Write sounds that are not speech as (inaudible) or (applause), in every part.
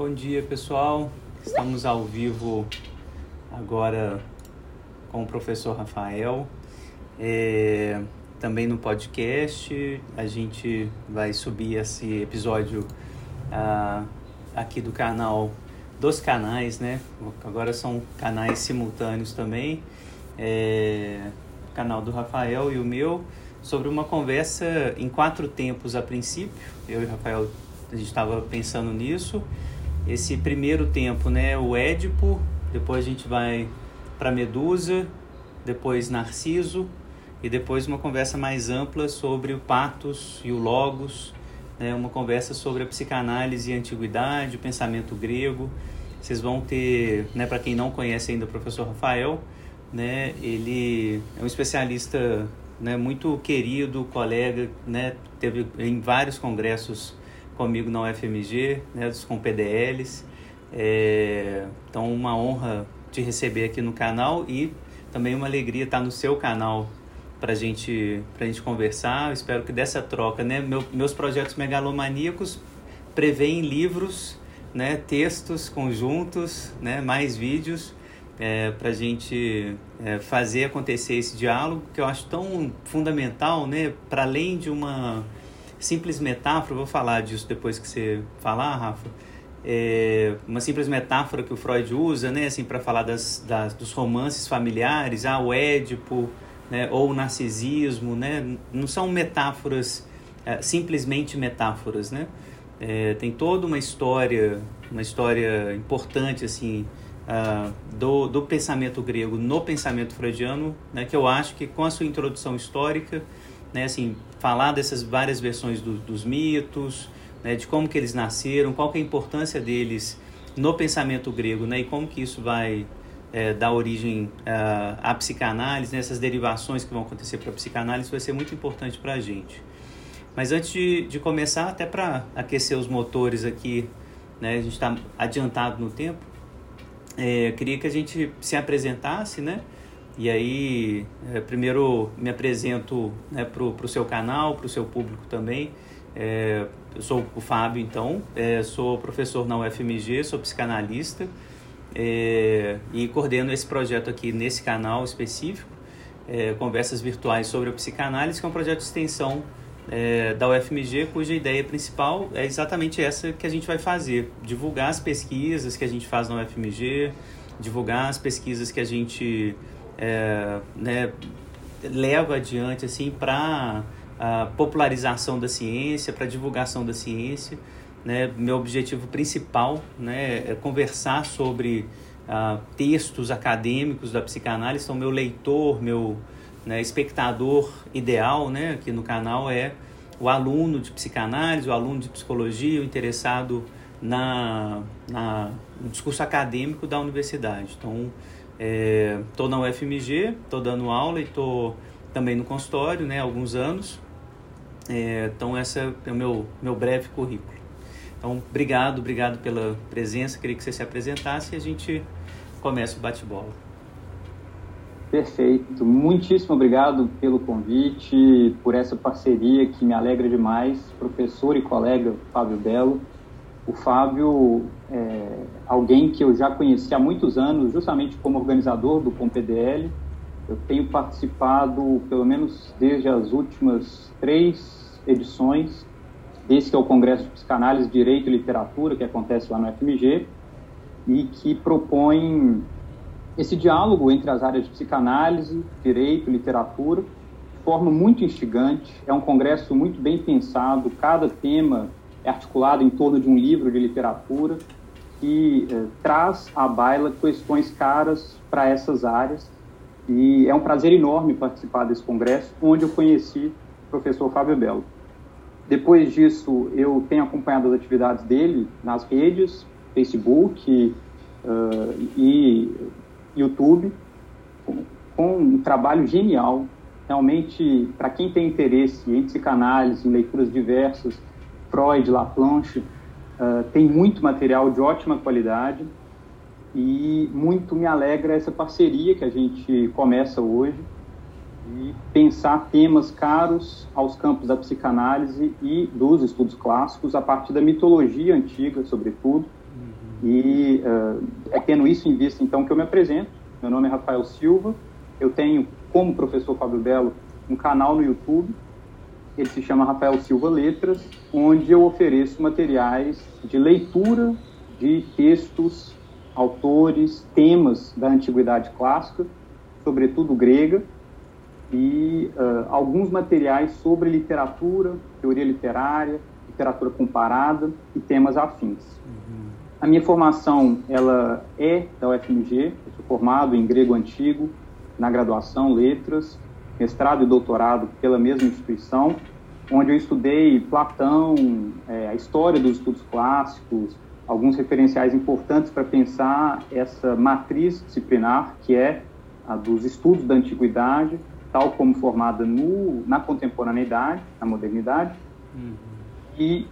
Bom dia, pessoal. Estamos ao vivo agora com o professor Rafael. É, também no podcast, a gente vai subir esse episódio ah, aqui do canal, dos canais, né? Agora são canais simultâneos também. É, canal do Rafael e o meu, sobre uma conversa em quatro tempos a princípio. Eu e o Rafael, a gente estava pensando nisso. Esse primeiro tempo, né? O Édipo, depois a gente vai para Medusa, depois Narciso e depois uma conversa mais ampla sobre o patos e o logos, né? uma conversa sobre a psicanálise e a antiguidade, o pensamento grego. Vocês vão ter, né, para quem não conhece ainda o professor Rafael, né, ele é um especialista né, muito querido, colega, né, teve em vários congressos comigo na UFMG, né, com PDLs. É, então, uma honra te receber aqui no canal e também uma alegria estar no seu canal para gente, a gente conversar. Eu espero que dessa troca, né, meu, meus projetos megalomaníacos prevêem livros, né, textos conjuntos, né, mais vídeos é, para a gente é, fazer acontecer esse diálogo que eu acho tão fundamental, né, para além de uma simples metáfora, vou falar disso depois que você falar, Rafa é, uma simples metáfora que o Freud usa, né, assim, para falar das, das, dos romances familiares, ah, o Édipo, né, ou o narcisismo, né, não são metáforas, é, simplesmente metáforas, né, é, tem toda uma história, uma história importante, assim, uh, do, do pensamento grego no pensamento freudiano, né, que eu acho que com a sua introdução histórica, né, assim, falar dessas várias versões do, dos mitos, né, de como que eles nasceram, qual que é a importância deles no pensamento grego, né, e como que isso vai é, dar origem uh, à psicanálise, nessas né, derivações que vão acontecer para a psicanálise, vai ser muito importante para a gente. Mas antes de, de começar, até para aquecer os motores aqui, né, a gente está adiantado no tempo, é, queria que a gente se apresentasse, né? E aí, é, primeiro me apresento né, para o seu canal, para o seu público também. É, eu sou o Fábio, então, é, sou professor na UFMG, sou psicanalista é, e coordeno esse projeto aqui nesse canal específico, é, Conversas Virtuais sobre a Psicanálise, que é um projeto de extensão é, da UFMG, cuja ideia principal é exatamente essa que a gente vai fazer: divulgar as pesquisas que a gente faz na UFMG, divulgar as pesquisas que a gente é, né, leva adiante assim para a popularização da ciência, para a divulgação da ciência. Né? Meu objetivo principal né, é conversar sobre uh, textos acadêmicos da psicanálise. Então, meu leitor, meu né, espectador ideal né, aqui no canal é o aluno de psicanálise, o aluno de psicologia, o interessado na, na, no discurso acadêmico da universidade. Então, estou é, na UFMG, estou dando aula e estou também no consultório né, há alguns anos. É, então, esse é o meu, meu breve currículo. Então, obrigado, obrigado pela presença. Queria que você se apresentasse e a gente começa o bate-bola. Perfeito. Muitíssimo obrigado pelo convite, por essa parceria que me alegra demais. Professor e colega Fábio Belo. O Fábio é alguém que eu já conheci há muitos anos, justamente como organizador do PomPDL. Eu tenho participado, pelo menos desde as últimas três edições desse que é o Congresso de Psicanálise, Direito e Literatura, que acontece lá no FMG, e que propõe esse diálogo entre as áreas de psicanálise, direito e literatura, de forma muito instigante. É um congresso muito bem pensado, cada tema é articulado em torno de um livro de literatura que eh, traz à baila questões caras para essas áreas. E é um prazer enorme participar desse congresso, onde eu conheci o professor Fábio Belo. Depois disso, eu tenho acompanhado as atividades dele nas redes, Facebook uh, e YouTube, com, com, um trabalho genial. Realmente, para quem tem interesse em psicanálise, em leituras diversas, Freud, Laplanche, uh, tem muito material de ótima qualidade e muito me alegra essa parceria que a gente começa hoje e pensar temas caros aos campos da psicanálise e dos estudos clássicos a partir da mitologia antiga, sobretudo, E uh, é tendo isso em vista, então, que eu me apresento. Meu nome é Rafael Silva. Eu tenho, como professor Fábio Belo, um canal no YouTube. Ele se chama Rafael Silva Letras, onde eu ofereço materiais de leitura de textos, autores, temas da antiguidade clássica, sobretudo grega, e uh, alguns materiais sobre literatura, teoria literária, literatura comparada e temas afins. Uhum. A minha formação ela é da UFMG, eu sou formado em grego antigo, na graduação, letras, mestrado e doutorado pela mesma instituição, onde eu estudei Platão, é, a história dos estudos clássicos, alguns referenciais importantes para pensar essa matriz disciplinar que é a dos estudos da antiguidade, tal como formada no, na contemporaneidade, na modernidade. Uhum. E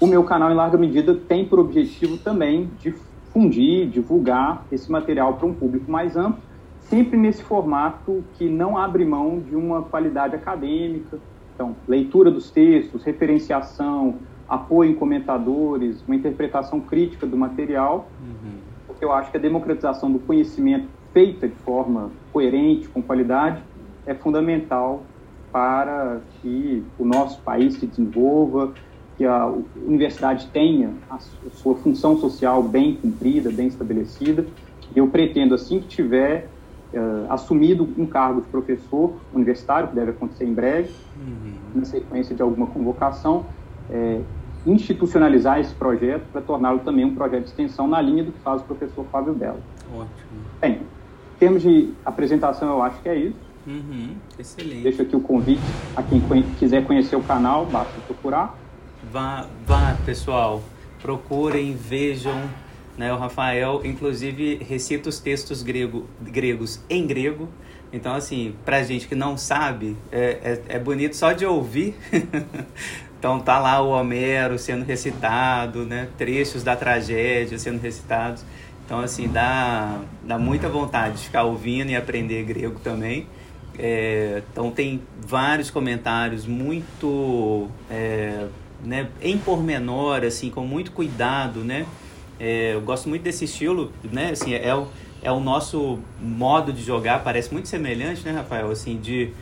o meu canal, em larga medida, tem por objetivo também difundir, divulgar esse material para um público mais amplo, sempre nesse formato que não abre mão de uma qualidade acadêmica. Então, leitura dos textos, referenciação, apoio em comentadores, uma interpretação crítica do material, uhum. porque eu acho que a democratização do conhecimento feita de forma coerente, com qualidade, é fundamental para que o nosso país se desenvolva, que a universidade tenha a sua função social bem cumprida, bem estabelecida. Eu pretendo, assim que tiver uh, assumido um cargo de professor universitário, que deve acontecer em breve, uhum. na sequência de alguma convocação, é, institucionalizar esse projeto para torná-lo também um projeto de extensão na linha do que faz o professor Fábio Belo. Ótimo. Bem, em termos de apresentação, eu acho que é isso. Uhum, excelente. Deixo aqui o convite a quem quiser conhecer o canal, basta procurar. Vá, vá pessoal, procurem, vejam. Né, o Rafael, inclusive, recita os textos grego, gregos em grego. Então, assim, pra gente que não sabe, é, é, é bonito só de ouvir. (laughs) então, tá lá o Homero sendo recitado, né? Trechos da tragédia sendo recitados. Então, assim, dá, dá muita vontade de ficar ouvindo e aprender grego também. É, então tem vários comentários muito é, né, em pormenor, assim, com muito cuidado, né? É, eu gosto muito desse estilo, né? Assim, é, o, é o nosso modo de jogar, parece muito semelhante, né, Rafael? Assim, de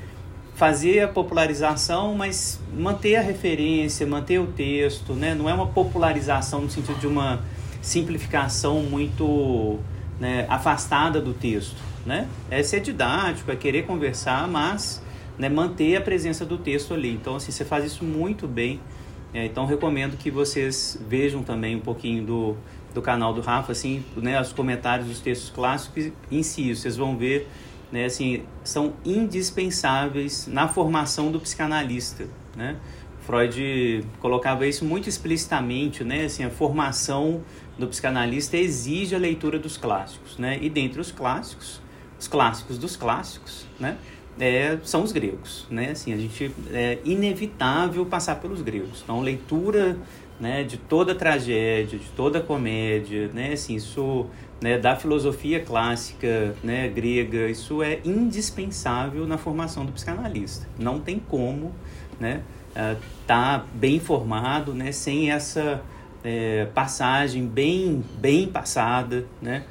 fazer a popularização, mas manter a referência, manter o texto, né? Não é uma popularização no sentido de uma simplificação muito né, afastada do texto né? É ser didático, é querer conversar, mas né, manter a presença do texto ali. Então, assim, você faz isso muito bem. É, então, recomendo que vocês vejam também um pouquinho do, do canal do Rafa, assim, né, os comentários dos textos clássicos em si. Vocês vão ver, né, assim, são indispensáveis na formação do psicanalista, né? Freud colocava isso muito explicitamente, né? Assim, a formação do psicanalista exige a leitura dos clássicos, né? E dentre os clássicos, os clássicos dos clássicos, né? É, são os gregos, né? Assim, a gente é inevitável passar pelos gregos. Então, leitura, né, de toda tragédia, de toda comédia, né? Assim, isso, né, da filosofia clássica, né, grega, isso é indispensável na formação do psicanalista. Não tem como, né, uh, tá bem formado, né, sem essa é, passagem bem, bem passada, né?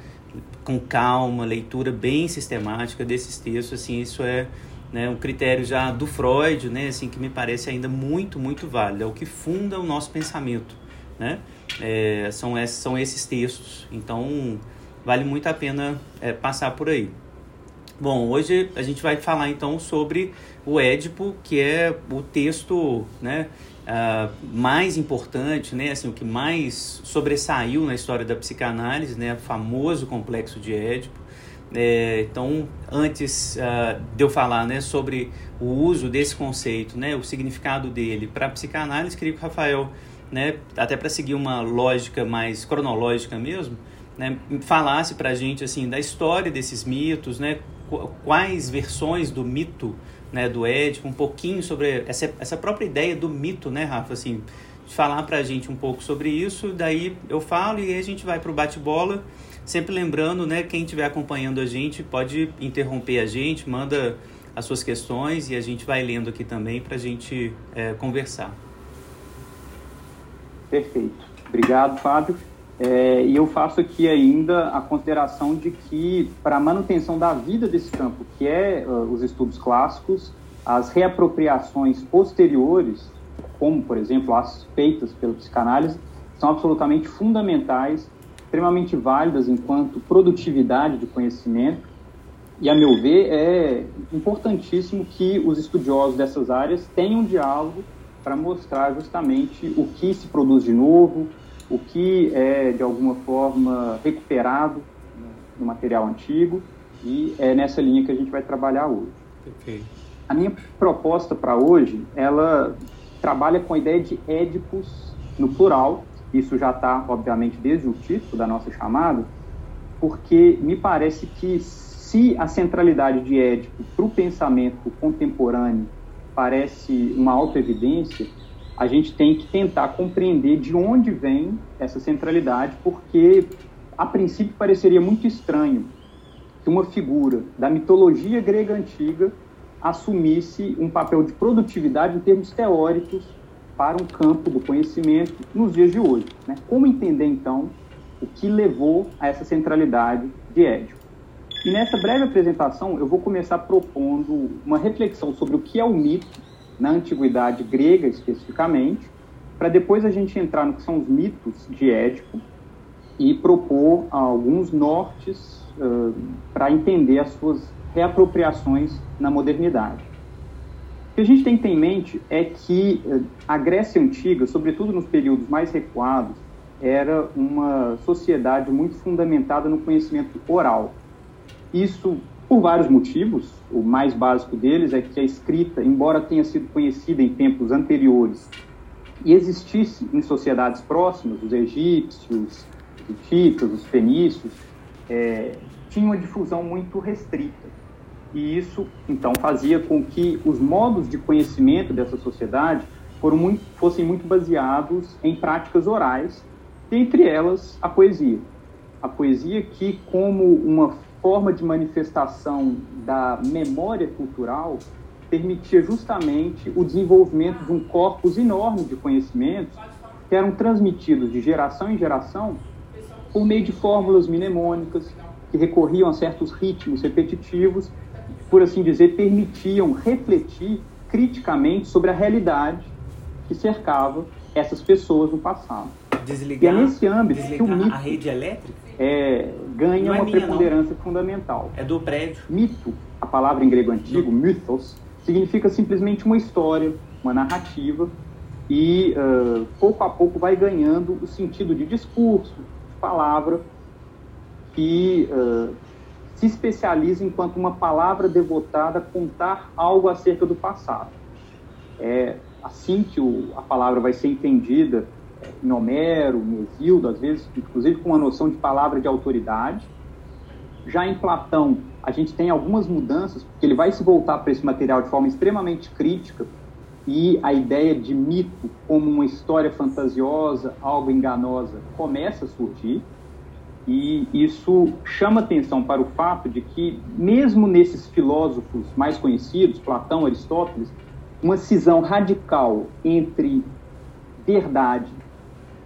com calma, leitura bem sistemática desses textos, assim, isso é né, um critério já do Freud, né, assim, que me parece ainda muito, muito válido, é o que funda o nosso pensamento, né, é, são, esses, são esses textos, então vale muito a pena é, passar por aí. Bom, hoje a gente vai falar então sobre o Édipo, que é o texto, né, uh, mais importante, né, assim, o que mais sobressaiu na história da psicanálise, né, o famoso complexo de Édipo. É, então, antes uh, de eu falar né, sobre o uso desse conceito, né, o significado dele para a psicanálise, queria que o Rafael, né, até para seguir uma lógica mais cronológica mesmo, né, falasse para a gente assim, da história desses mitos, né, quais versões do mito né, do Édipo, um pouquinho sobre essa, essa própria ideia do mito, né, Rafa? Assim, falar para a gente um pouco sobre isso, daí eu falo e aí a gente vai para o bate-bola. Sempre lembrando, né, quem estiver acompanhando a gente pode interromper a gente, manda as suas questões e a gente vai lendo aqui também para a gente é, conversar. Perfeito. Obrigado, Fábio. É, e eu faço aqui ainda a consideração de que, para a manutenção da vida desse campo, que é uh, os estudos clássicos, as reapropriações posteriores, como, por exemplo, as feitas pelo psicanálise, são absolutamente fundamentais, extremamente válidas enquanto produtividade de conhecimento. E, a meu ver, é importantíssimo que os estudiosos dessas áreas tenham diálogo para mostrar justamente o que se produz de novo, o que é, de alguma forma, recuperado no material antigo, e é nessa linha que a gente vai trabalhar hoje. Okay. A minha proposta para hoje, ela trabalha com a ideia de édicos no plural, isso já está, obviamente, desde o título da nossa chamada, porque me parece que se a centralidade de Édipo para o pensamento contemporâneo parece uma autoevidência, a gente tem que tentar compreender de onde vem essa centralidade, porque a princípio pareceria muito estranho que uma figura da mitologia grega antiga assumisse um papel de produtividade em termos teóricos para um campo do conhecimento nos dias de hoje. Né? Como entender, então, o que levou a essa centralidade de Édipo? E nessa breve apresentação, eu vou começar propondo uma reflexão sobre o que é o mito na antiguidade grega especificamente, para depois a gente entrar no que são os mitos de Édipo e propor alguns nortes uh, para entender as suas reapropriações na modernidade. Que a gente tem que ter em mente é que uh, a Grécia Antiga, sobretudo nos períodos mais recuados, era uma sociedade muito fundamentada no conhecimento oral. Isso por vários motivos. O mais básico deles é que a escrita, embora tenha sido conhecida em tempos anteriores e existisse em sociedades próximas, os egípcios, os hititas, os fenícios, é, tinha uma difusão muito restrita. E isso, então, fazia com que os modos de conhecimento dessa sociedade muito, fossem muito baseados em práticas orais, entre elas a poesia. A poesia que, como uma forma de manifestação da memória cultural permitia justamente o desenvolvimento de um corpus enorme de conhecimentos que eram transmitidos de geração em geração por meio de fórmulas mnemônicas que recorriam a certos ritmos repetitivos, por assim dizer, permitiam refletir criticamente sobre a realidade que cercava essas pessoas no passado. Desligar, e é nesse âmbito que o mito, a rede elétrica? É, ganha é uma minha, preponderância não. fundamental. É do prédio. Mito, a palavra em grego antigo, mythos, significa simplesmente uma história, uma narrativa, e uh, pouco a pouco vai ganhando o sentido de discurso, de palavra, que uh, se especializa enquanto uma palavra devotada a contar algo acerca do passado. É assim que o, a palavra vai ser entendida em Homero, em às vezes, inclusive com uma noção de palavra de autoridade. Já em Platão, a gente tem algumas mudanças, porque ele vai se voltar para esse material de forma extremamente crítica, e a ideia de mito como uma história fantasiosa, algo enganosa, começa a surgir. E isso chama atenção para o fato de que, mesmo nesses filósofos mais conhecidos, Platão, Aristóteles, uma cisão radical entre verdade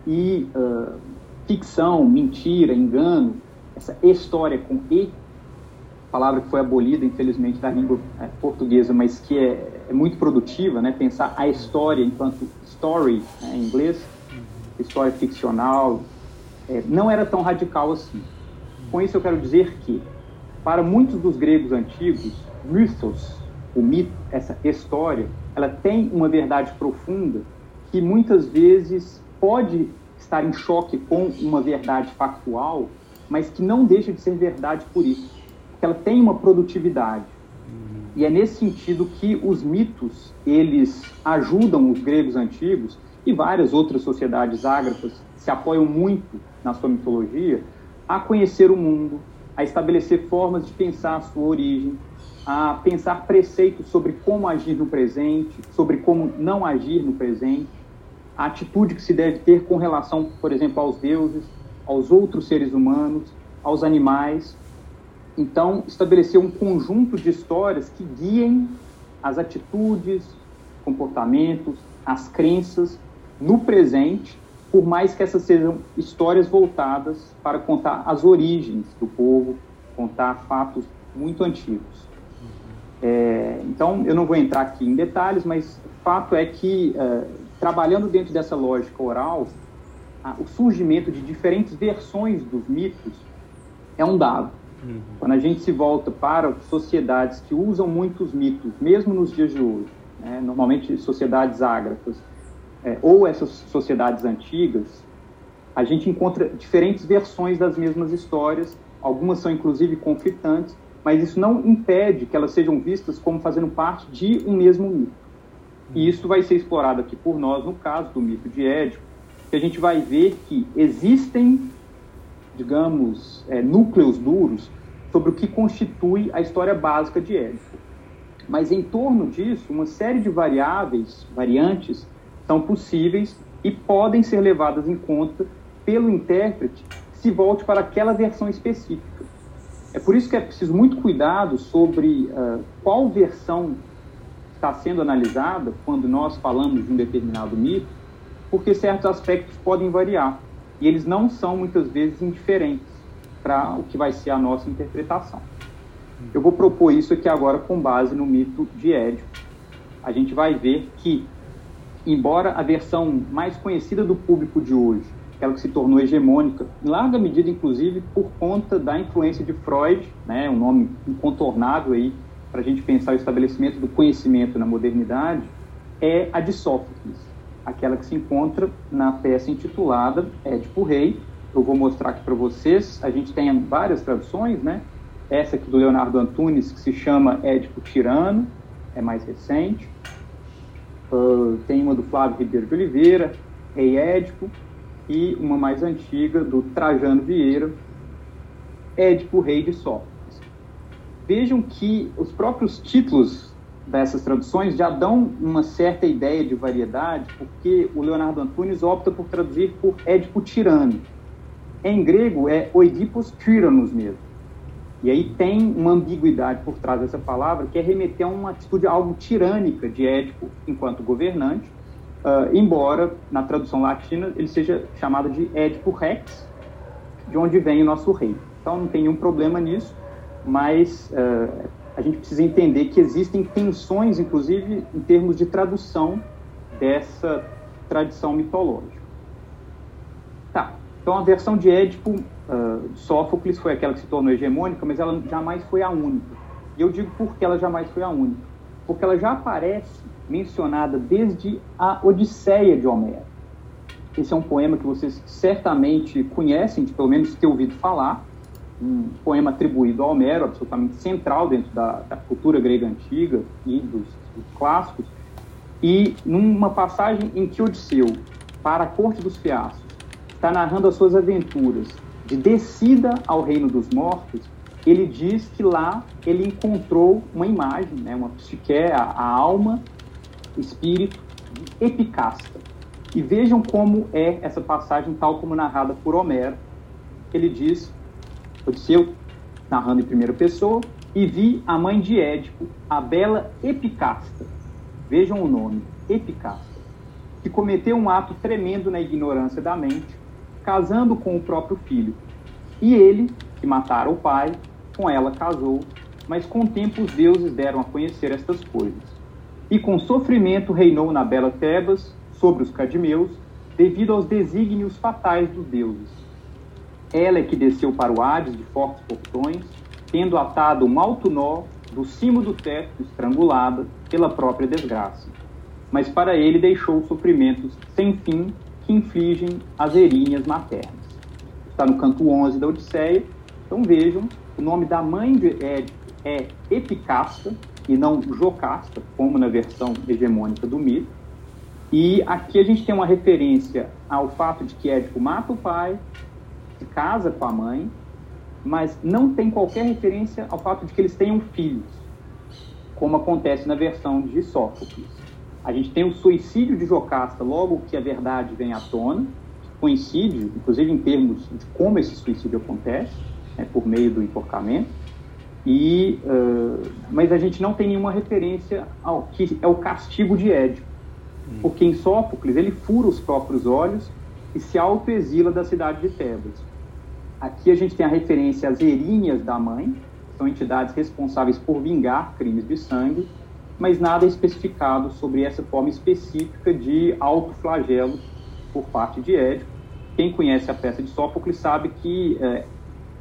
e uh, ficção, mentira, engano, essa história com E, palavra que foi abolida, infelizmente, da língua é, portuguesa, mas que é, é, muito produtiva, né? pensar a história enquanto story, né, em inglês, história ficcional, é, não era tão radical assim. Com isso eu quero dizer que, para muitos dos gregos antigos, mythos, o mito, essa história, ela tem uma verdade profunda que muitas vezes pode estar em choque com uma verdade factual, mas que não deixa de ser verdade por isso, porque ela tem uma produtividade. E é nesse sentido que os mitos, eles ajudam os gregos antigos e várias outras sociedades ágrafas se apoiam muito na sua mitologia a conhecer o mundo, a estabelecer formas de pensar a sua origem, a pensar preceitos sobre como agir no presente, sobre como não agir no presente, a atitude que se deve ter com relação, por exemplo, aos deuses, aos outros seres humanos, aos animais. Então, estabelecer um conjunto de histórias que guiem as atitudes, comportamentos, as crenças no presente, por mais que essas sejam histórias voltadas para contar as origens do povo, contar fatos muito antigos. É, então, eu não vou entrar aqui em detalhes, mas o fato é que, é, trabalhando dentro dessa lógica oral, o surgimento de diferentes versões dos mitos é um dado. Uhum. Quando a gente se volta para sociedades que usam muitos mitos, mesmo nos dias de hoje, né, normalmente sociedades ágrafas, é, ou essas sociedades antigas, a gente encontra diferentes versões das mesmas histórias, algumas são inclusive conflitantes, mas isso não impede que elas sejam vistas como fazendo parte de um mesmo mito. E isso vai ser explorado aqui por nós no caso do mito de Édipo, que a gente vai ver que existem, digamos, é, núcleos duros sobre o que constitui a história básica de Édipo. Mas em torno disso, uma série de variáveis, variantes, são possíveis e podem ser levadas em conta pelo intérprete se volte para aquela versão específica. É por isso que é preciso muito cuidado sobre uh, qual versão está sendo analisada quando nós falamos de um determinado mito, porque certos aspectos podem variar e eles não são muitas vezes indiferentes para o que vai ser a nossa interpretação. Eu vou propor isso aqui agora com base no mito de Édipo. A gente vai ver que, embora a versão mais conhecida do público de hoje aquela que se tornou hegemônica, em larga medida, inclusive, por conta da influência de Freud, né, um nome incontornável aí para a gente pensar o estabelecimento do conhecimento na modernidade, é a de Sófocles, aquela que se encontra na peça intitulada Édipo Rei. Eu vou mostrar aqui para vocês. A gente tem várias traduções, né? Essa aqui do Leonardo Antunes, que se chama Édipo Tirano, é mais recente. Uh, tem uma do Flávio Ribeiro de Oliveira, Rei Édipo e uma mais antiga do Trajano Vieira, Édipo, Rei de Sófocles. Vejam que os próprios títulos dessas traduções já dão uma certa ideia de variedade, porque o Leonardo Antunes opta por traduzir por Édipo tirano. Em grego é Oedipus Tyrannos mesmo. E aí tem uma ambiguidade por trás dessa palavra que é remeter a uma atitude algo tirânica de Édipo enquanto governante, Uh, embora na tradução latina ele seja chamado de Édipo Rex, de onde vem o nosso rei. Então não tem nenhum problema nisso, mas uh, a gente precisa entender que existem tensões, inclusive em termos de tradução dessa tradição mitológica. Tá, então a versão de Édipo, uh, Sófocles, foi aquela que se tornou hegemônica, mas ela jamais foi a única. E eu digo por que ela jamais foi a única. Porque ela já aparece mencionada desde a Odisseia de Homero. Esse é um poema que vocês certamente conhecem, de pelo menos ter ouvido falar, um poema atribuído a Homero, absolutamente central dentro da, da cultura grega antiga e dos, dos, clássicos. E numa passagem em que Odisseu, para a corte dos Fiascos, está narrando as suas aventuras de descida ao reino dos mortos, ele diz que lá ele encontrou uma imagem, né, uma psique, a, a alma espírito de Epicasta. E vejam como é essa passagem, tal como narrada por Homero. Ele diz, Odisseu, narrando em primeira pessoa, e vi a mãe de Édipo, a bela Epicasta. Vejam o nome, Epicasta, que cometeu um ato tremendo na ignorância da mente, casando com o próprio filho. E ele, que matara o pai, com ela casou, mas com o tempo os deuses deram a conhecer estas coisas e com sofrimento reinou na bela Tebas sobre os cadimeus, devido aos desígnios fatais dos deuses. Ela é que desceu para o Hades de fortes portões, tendo atado um alto nó do cimo do teto, estrangulada pela própria desgraça. Mas para ele deixou sofrimentos sem fim que infligem as erinhas maternas. Está no canto 11 da Odisseia. Então vejam, o nome da mãe de Édipo é Epicasta, e não Jocasta, como na versão hegemônica do mito. E aqui a gente tem uma referência ao fato de que Édipo mata o pai, se casa com a mãe, mas não tem qualquer referência ao fato de que eles tenham filhos, como acontece na versão de Sófocles. A gente tem o suicídio de Jocasta logo que a verdade vem à tona, coincide, inclusive em termos de como esse suicídio acontece, né, por meio do enforcamento. E, uh, mas a gente não tem nenhuma referência ao que é o castigo de Édipo, hum. porque em Sófocles ele fura os próprios olhos e se autoexila da cidade de Tebas. Aqui a gente tem a referência às erinhas da mãe, que são entidades responsáveis por vingar crimes de sangue, mas nada é especificado sobre essa forma específica de autoflagelo por parte de Édipo. Quem conhece a peça de Sófocles sabe que é,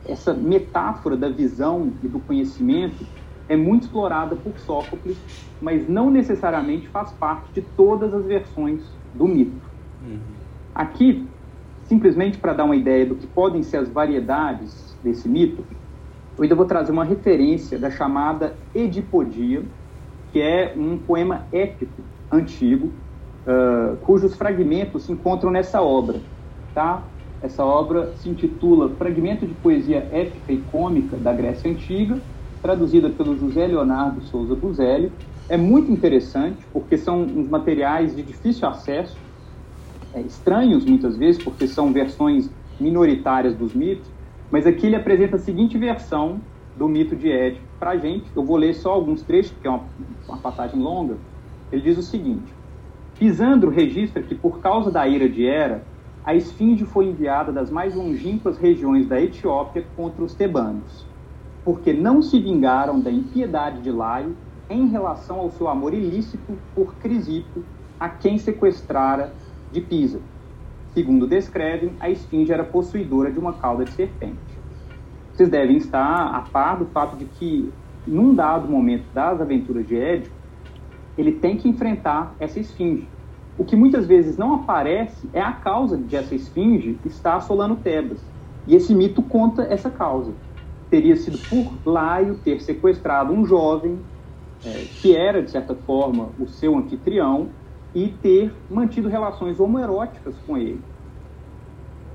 essa metáfora da visão e do conhecimento é muito explorada por Sófocles, mas não necessariamente faz parte de todas as versões do mito. Uhum. Aqui, simplesmente para dar uma ideia do que podem ser as variedades desse mito, eu ainda vou trazer uma referência da chamada Edipodia, que é um poema épico antigo, uh, cujos fragmentos se encontram nessa obra. Tá? Essa obra se intitula Fragmento de Poesia Épica e Cômica da Grécia Antiga, traduzida pelo José Leonardo Souza Buzelli. É muito interessante, porque são uns materiais de difícil acesso, é, estranhos muitas vezes, porque são versões minoritárias dos mitos, mas aqui ele apresenta a seguinte versão do mito de Édipo para a gente. Eu vou ler só alguns trechos, porque é uma, uma passagem longa. Ele diz o seguinte: Pisandro registra que, por causa da ira de Hera, a esfinge foi enviada das mais longínquas regiões da Etiópia contra os tebanos, porque não se vingaram da impiedade de Laio em relação ao seu amor ilícito por Crisipo, a quem sequestrara de Pisa. Segundo descrevem, a esfinge era possuidora de uma cauda de serpente. Vocês devem estar a par do fato de que, num dado momento das aventuras de Édipo, ele tem que enfrentar essa esfinge. O que muitas vezes não aparece é a causa de essa esfinge estar assolando Tebas. E esse mito conta essa causa. Teria sido por Laio ter sequestrado um jovem é, que era, de certa forma, o seu anfitrião e ter mantido relações homoeróticas com ele.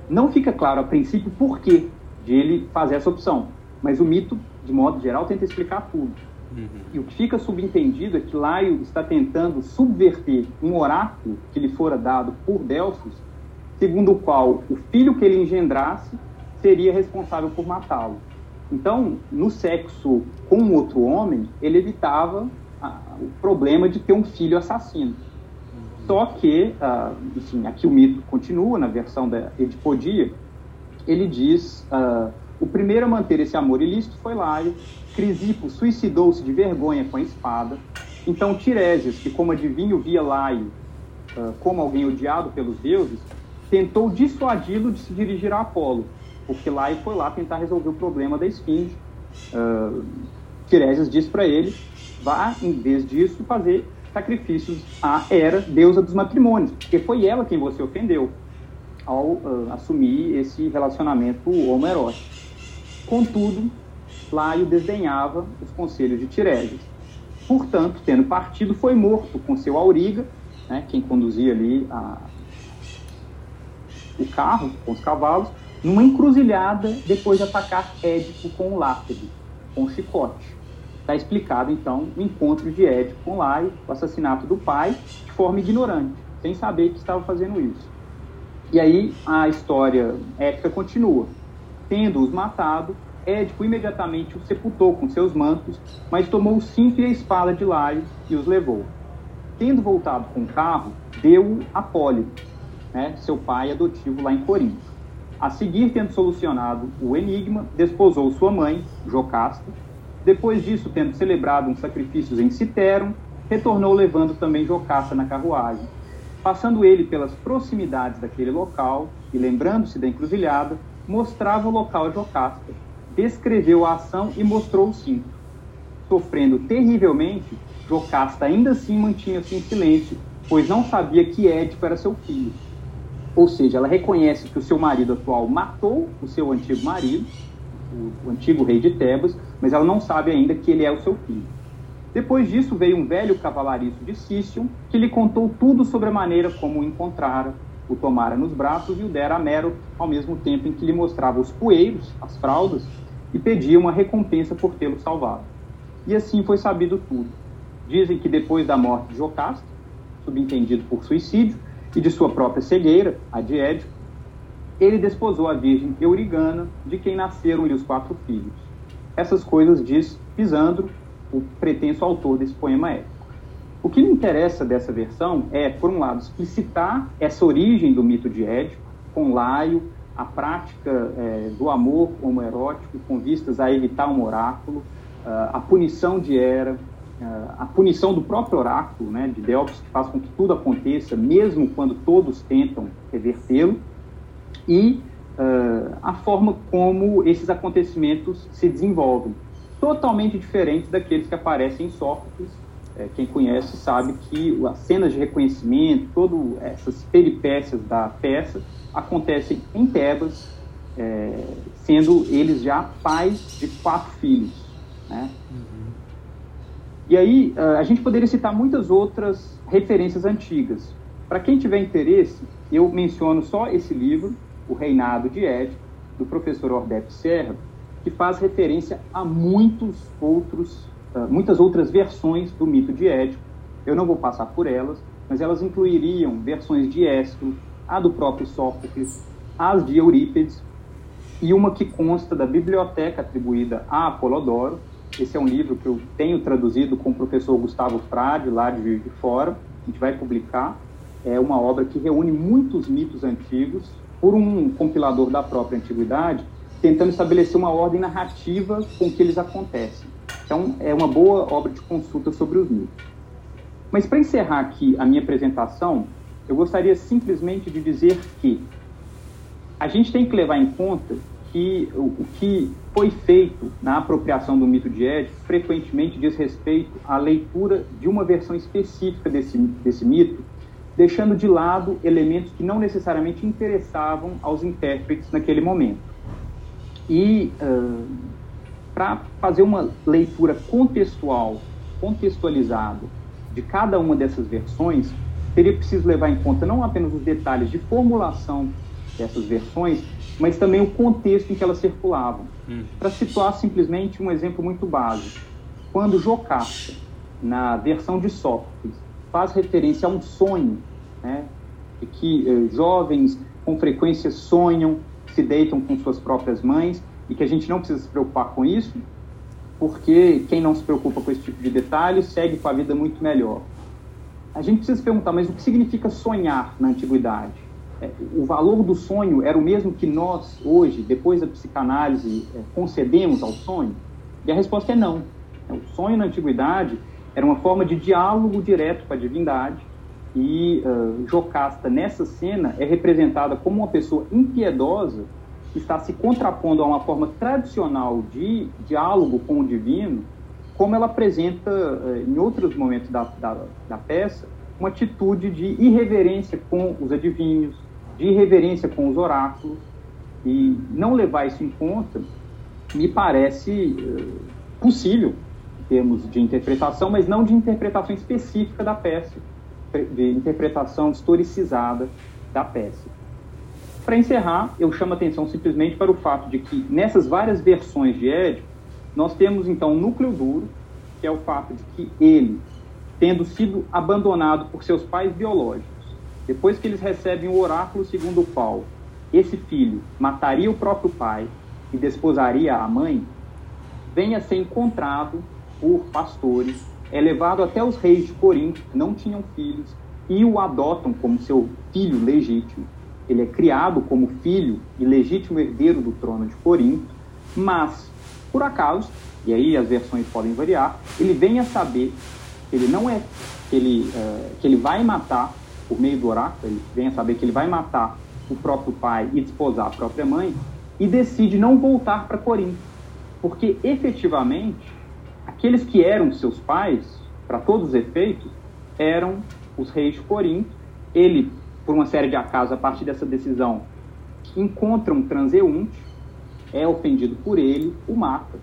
Não fica claro a princípio por que de ele fazer essa opção, mas o mito, de modo geral, tenta explicar tudo. Uhum. E o que fica subentendido é que Laio está tentando subverter um oráculo que lhe fora dado por Delfos, segundo o qual o filho que ele engendrasse seria responsável por matá-lo. Então, no sexo com outro homem, ele evitava ah, o problema de ter um filho assassino. Só que, uh, enfim, aqui o mito continua na versão da Edipodia, ele diz, uh, o primeiro a manter esse amor ilícito foi Laio, Crisipo suicidou-se de vergonha com a espada, então Tiresias, que como adivinho via Laio uh, como alguém odiado pelos deuses, tentou dissuadi-lo de se dirigir a Apolo, porque Laio foi lá tentar resolver o problema da esfinge. Uh, Tiresias diz para ele, vá, em vez disso, fazer sacrifícios a Hera, deusa dos matrimônios, porque foi ela quem você ofendeu ao uh, assumir esse relacionamento homoerótico. Contudo, Laio desdenhava os conselhos de Tiresias. Portanto, tendo partido, foi morto com seu auriga, né, quem conduzia ali a, o carro com os cavalos, numa encruzilhada depois de atacar Édipo com o lápide, com o chicote. Está explicado, então, o encontro de Édipo com Laio, o assassinato do pai, de forma ignorante, sem saber que estava fazendo isso. E aí a história épica continua. Tendo-os matado, Édipo imediatamente os sepultou com seus mantos, mas tomou o cinto e a espada de Laio e os levou. Tendo voltado com o carro, deu-o a Pólipo, né, seu pai adotivo lá em Corinto. A seguir, tendo solucionado o enigma, desposou sua mãe, Jocasta, depois disso, tendo celebrado uns sacrifícios em Citerum, retornou levando também Jocasta na carruagem. Passando ele pelas proximidades daquele local e lembrando-se da encruzilhada, mostrava o local a Jocasta, descreveu a ação e mostrou o cinto. Sofrendo terrivelmente, Jocasta ainda assim mantinha-se em silêncio, pois não sabia que Édipo era seu filho. Ou seja, ela reconhece que o seu marido atual matou o seu antigo marido, o, antigo rei de Tebas, mas ela não sabe ainda que ele é o seu filho. Depois disso veio um velho cavalariço de Cício, que lhe contou tudo sobre a maneira como o encontrara, o tomara nos braços e o dera a Mero, ao mesmo tempo em que lhe mostrava os poeiros, as fraldas, e pedia uma recompensa por tê-lo salvado. E assim foi sabido tudo. Dizem que depois da morte de Jocasta, subentendido por suicídio, e de sua própria cegueira, a de Édipo, ele desposou a virgem Eurigana, de quem nasceram-lhe os quatro filhos. Essas coisas diz Pisandro, o pretenso autor desse poema épico. O que me interessa dessa versão é, por um lado, explicitar essa origem do mito de Édipo, com Laio a prática é, do amor homoerótico com vistas a evitar um oráculo, uh, a punição de Hera, uh, a punição do próprio oráculo né, de Delphes, que faz com que tudo aconteça, mesmo quando todos tentam revertê-lo, e uh, a forma como esses acontecimentos se desenvolvem, totalmente diferentes daqueles que aparecem em Sófocles. É, quem conhece sabe que as cenas de reconhecimento, todas essas peripécias da peça, acontecem em Tebas, é, sendo eles já pais de quatro filhos. Né? Uhum. E aí a gente poderia citar muitas outras referências antigas. Para quem tiver interesse, eu menciono só esse livro, O Reinado de Édipo, do professor Ordep Serra, que faz referência a muitos outros, muitas outras versões do mito de Édipo. Eu não vou passar por elas, mas elas incluiriam versões de Ésquilo, a do próprio Sófocles, as de Eurípides e uma que consta da biblioteca atribuída a Apolodoro. Esse é um livro que eu tenho traduzido com o professor Gustavo Frade, lá de Juiz de Fora. A gente vai publicar. É uma obra que reúne muitos mitos antigos por um compilador da própria antiguidade, tentando estabelecer uma ordem narrativa com que eles acontecem. Então, é uma boa obra de consulta sobre os mitos. Mas para encerrar aqui a minha apresentação, eu gostaria simplesmente de dizer que a gente tem que levar em conta que o, que foi feito na apropriação do mito de Édipo frequentemente diz respeito à leitura de uma versão específica desse, desse mito, deixando de lado elementos que não necessariamente interessavam aos intérpretes naquele momento. E uh, para fazer uma leitura contextual, contextualizada de cada uma dessas versões, seria preciso levar em conta não apenas os detalhes de formulação dessas versões, mas também o contexto em que elas circulavam. Hum. Para situar simplesmente um exemplo muito básico, quando Jocasta, na versão de Sófocles, faz referência a um sonho, né, de que eh, jovens com frequência sonham, se deitam com suas próprias mães, e que a gente não precisa se preocupar com isso, porque quem não se preocupa com esse tipo de detalhe segue com a vida muito melhor a gente precisa se perguntar, mas o que significa sonhar na antiguidade? É, o valor do sonho era o mesmo que nós, hoje, depois da psicanálise, é, concedemos ao sonho? E a resposta é não. O sonho na antiguidade era uma forma de diálogo direto com a divindade, e uh, Jocasta, nessa cena, é representada como uma pessoa impiedosa que está se contrapondo a uma forma tradicional de diálogo com o divino, como ela apresenta, eh, em outros momentos da, da, da peça, uma atitude de irreverência com os adivinhos, de irreverência com os oráculos, e não levar isso em conta me parece uh, possível em termos de interpretação, mas não de interpretação específica da peça, de interpretação historicizada da peça. Para encerrar, eu chamo a atenção simplesmente para o fato de que nessas várias versões de Édipo, nós temos então um núcleo duro, que é o fato de que ele, tendo sido abandonado por seus pais biológicos, depois que eles recebem o oráculo segundo o qual esse filho mataria o próprio pai e desposaria a mãe, venha ser encontrado por pastores, é levado até os reis de Corinto, que não tinham filhos, e o adotam como seu filho legítimo. Ele é criado como filho e legítimo herdeiro do trono de Corinto, mas por acaso, e aí as versões podem variar, ele vem a saber que ele não é, que ele, uh, que ele vai matar, por meio do oráculo, ele vem a saber que ele vai matar o próprio pai e desposar a própria mãe, e decide não voltar para Corinto. Porque efetivamente, aqueles que eram seus pais, para todos os efeitos, eram os reis de Corinto. Ele, por uma série de acasos, a partir dessa decisão, encontra um transeunte é ofendido por ele, o mata.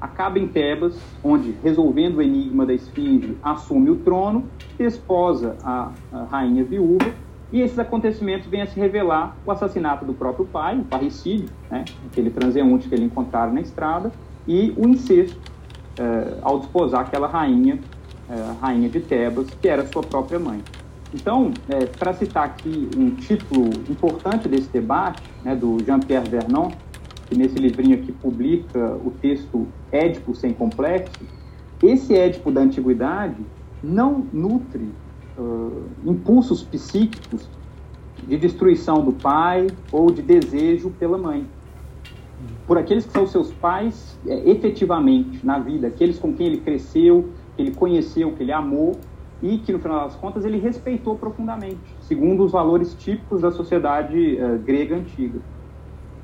Acaba em Tebas, onde, resolvendo o enigma da esfinge, assume o trono, desposa a, a rainha viúva, e esses acontecimentos vêm a se revelar o assassinato do próprio pai, o parricídio, né, aquele transeunte que ele encontraram na estrada, e o incesto, eh, ao desposar aquela rainha, eh, rainha de Tebas, que era sua própria mãe. Então, é, para citar aqui um título importante desse debate, né, do Jean-Pierre Vernon, que nesse livrinho aqui publica o texto Édipo sem complexo, esse Édipo da antiguidade não nutre uh, impulsos psíquicos de destruição do pai ou de desejo pela mãe. Por aqueles que são seus pais é, efetivamente na vida, aqueles com quem ele cresceu, que ele conheceu, que ele amou e que no final das contas ele respeitou profundamente, segundo os valores típicos da sociedade uh, grega antiga.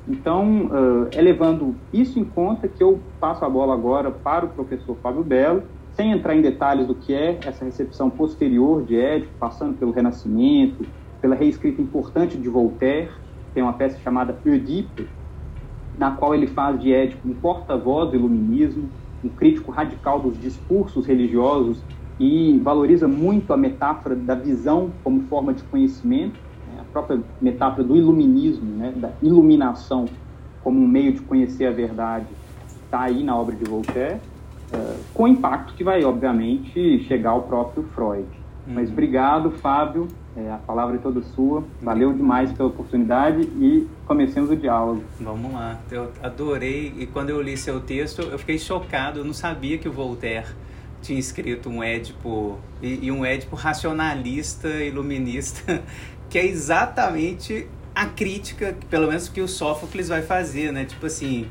Então, uh, é levando isso em conta que eu passo a bola agora para o professor Fábio Belo, sem entrar em detalhes do que é essa recepção posterior de Édipo, passando pelo Renascimento, pela reescrita importante de Voltaire, tem uma peça chamada Oedipe, na qual ele faz de Édipo um porta-voz do iluminismo, um crítico radical dos discursos religiosos e valoriza muito a metáfora da visão como forma de conhecimento, né? a própria metáfora do iluminismo, né? da iluminação como um meio de conhecer a verdade, está aí na obra de Voltaire, uh, com impacto que vai, obviamente, chegar ao próprio Freud. Uhum. Mas obrigado, Fábio, é, a palavra é toda sua. Valeu demais pela oportunidade e comecemos o diálogo. Vamos lá. Eu adorei e quando eu li seu texto eu fiquei chocado. Eu não sabia que o Voltaire tinha escrito um Édipo e, e um Édipo racionalista, iluminista, (laughs) que é exatamente a crítica, pelo menos que o Sófocles vai fazer, né? Tipo assim,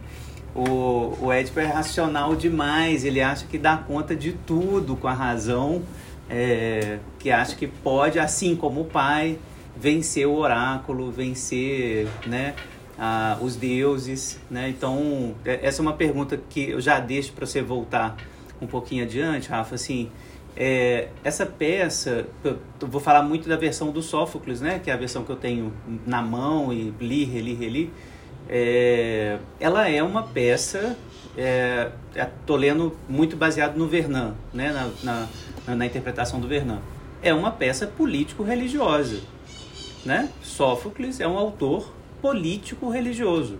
o, o Édipo é racional demais, ele acha que dá conta de tudo com a razão é, que acha que pode, assim como o pai, vencer o oráculo, vencer né, a, os deuses. Né? Então, é, essa é uma pergunta que eu já deixo para você voltar um pouquinho adiante, Rafa. Assim, é, essa peça, eu vou falar muito da versão do Sófocles, né, que é a versão que eu tenho na mão e li, reli, reli. É, ela é uma peça, estou é, lendo muito baseado no Vernon, né, na, na na interpretação do Vernon. É uma peça político-religiosa. Né? Sófocles é um autor político-religioso.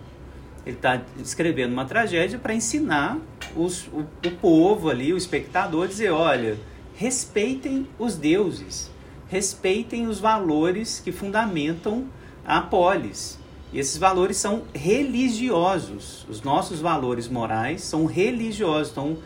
Ele está escrevendo uma tragédia para ensinar os, o, o povo ali, o espectador, a dizer: olha, respeitem os deuses, respeitem os valores que fundamentam a polis. E esses valores são religiosos. Os nossos valores morais são religiosos. Então,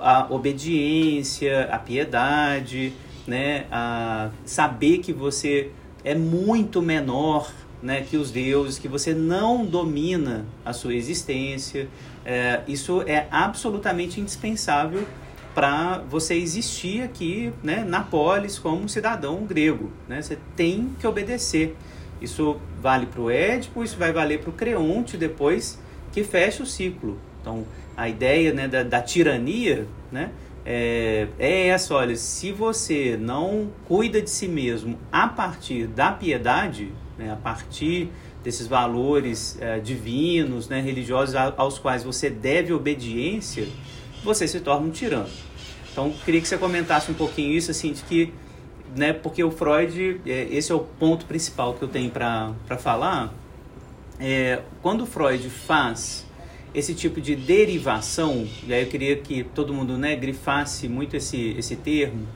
a obediência, a piedade, né? a saber que você é muito menor né, que os deuses, que você não domina a sua existência. É, isso é absolutamente indispensável para você existir aqui né, na polis como cidadão grego. Né? Você tem que obedecer. Isso vale para o Édipo, isso vai valer para o Creonte depois que fecha o ciclo. Então, a ideia né, da, da tirania né, é, é essa: olha, se você não cuida de si mesmo a partir da piedade, né, a partir desses valores é, divinos, né, religiosos aos quais você deve obediência, você se torna um tirano. Então, queria que você comentasse um pouquinho isso, assim, de que, né, porque o Freud, é, esse é o ponto principal que eu tenho para falar, é, quando Freud faz esse tipo de derivação, e aí eu queria que todo mundo né, grifasse muito esse, esse termo,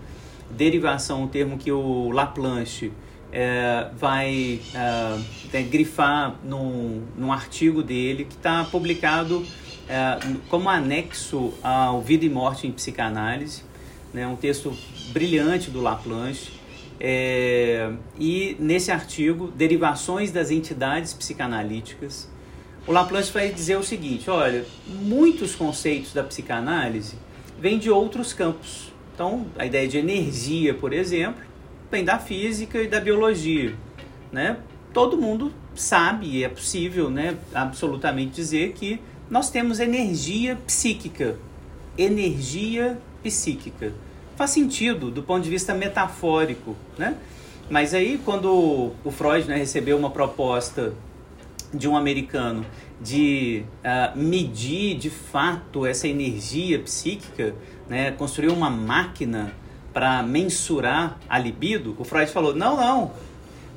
derivação, um termo que o Laplanche é, vai é, grifar num, num artigo dele que está publicado é, como anexo ao Vida e Morte em Psicanálise, né, um texto brilhante do Laplanche. É, e nesse artigo, Derivações das Entidades Psicanalíticas, o Laplace vai dizer o seguinte: olha, muitos conceitos da psicanálise vêm de outros campos. Então, a ideia de energia, por exemplo, vem da física e da biologia, né? Todo mundo sabe e é possível, né, absolutamente dizer que nós temos energia psíquica. Energia psíquica. Faz sentido do ponto de vista metafórico, né? Mas aí, quando o Freud né, recebeu uma proposta de um americano de uh, medir de fato essa energia psíquica, né, construir uma máquina para mensurar a libido, o Freud falou: não, não,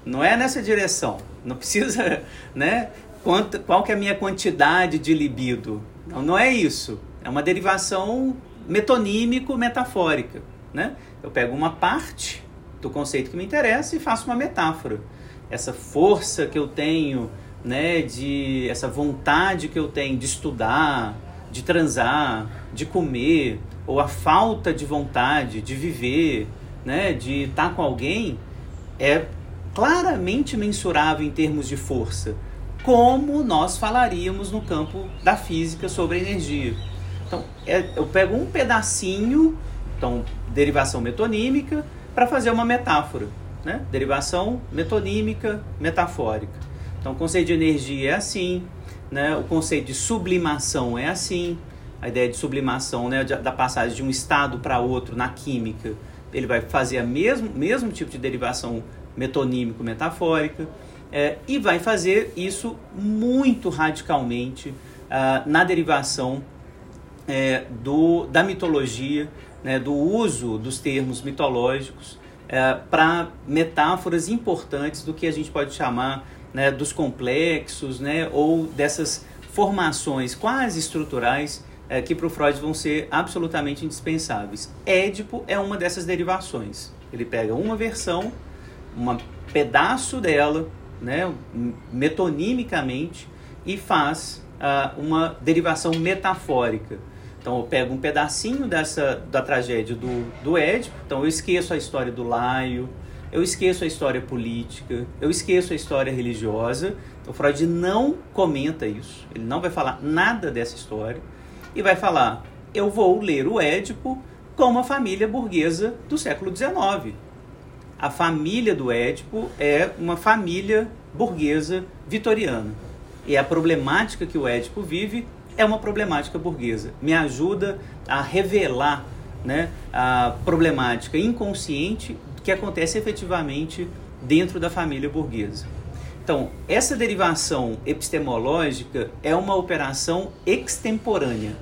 não é nessa direção. Não precisa, (laughs) né? Quanto, qual que é a minha quantidade de libido? Não, não é isso. É uma derivação metonímico-metafórica, né? Eu pego uma parte do conceito que me interessa e faço uma metáfora. Essa força que eu tenho né, de essa vontade que eu tenho de estudar, de transar, de comer, ou a falta de vontade de viver, né, de estar com alguém, é claramente mensurável em termos de força, como nós falaríamos no campo da física sobre energia. Então, é, eu pego um pedacinho, então, derivação metonímica, para fazer uma metáfora. Né? Derivação metonímica, metafórica. Então, o conceito de energia é assim, né? o conceito de sublimação é assim, a ideia de sublimação, né? da passagem de um estado para outro na química, ele vai fazer o mesmo, mesmo tipo de derivação metonímico-metafórica é, e vai fazer isso muito radicalmente uh, na derivação é, do, da mitologia, né, do uso dos termos mitológicos é, para metáforas importantes do que a gente pode chamar né, dos complexos né, ou dessas formações quase estruturais é, que para o Freud vão ser absolutamente indispensáveis. Édipo é uma dessas derivações. Ele pega uma versão, um pedaço dela, né, metonimicamente, e faz uh, uma derivação metafórica. Então eu pego um pedacinho dessa da tragédia do, do Édipo, então eu esqueço a história do Laio, eu esqueço a história política, eu esqueço a história religiosa. Então Freud não comenta isso, ele não vai falar nada dessa história e vai falar: eu vou ler o Édipo como a família burguesa do século XIX. A família do Édipo é uma família burguesa vitoriana. E a problemática que o Édipo vive é uma problemática burguesa. Me ajuda a revelar né, a problemática inconsciente que acontece efetivamente dentro da família burguesa. Então, essa derivação epistemológica é uma operação extemporânea.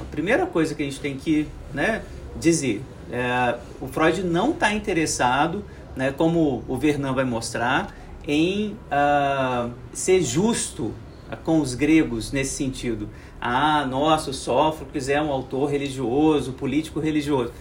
A primeira coisa que a gente tem que né, dizer, é, o Freud não está interessado, né, como o Vernon vai mostrar, em uh, ser justo com os gregos nesse sentido. Ah, nossa, o Sófocles é um autor religioso, político religioso.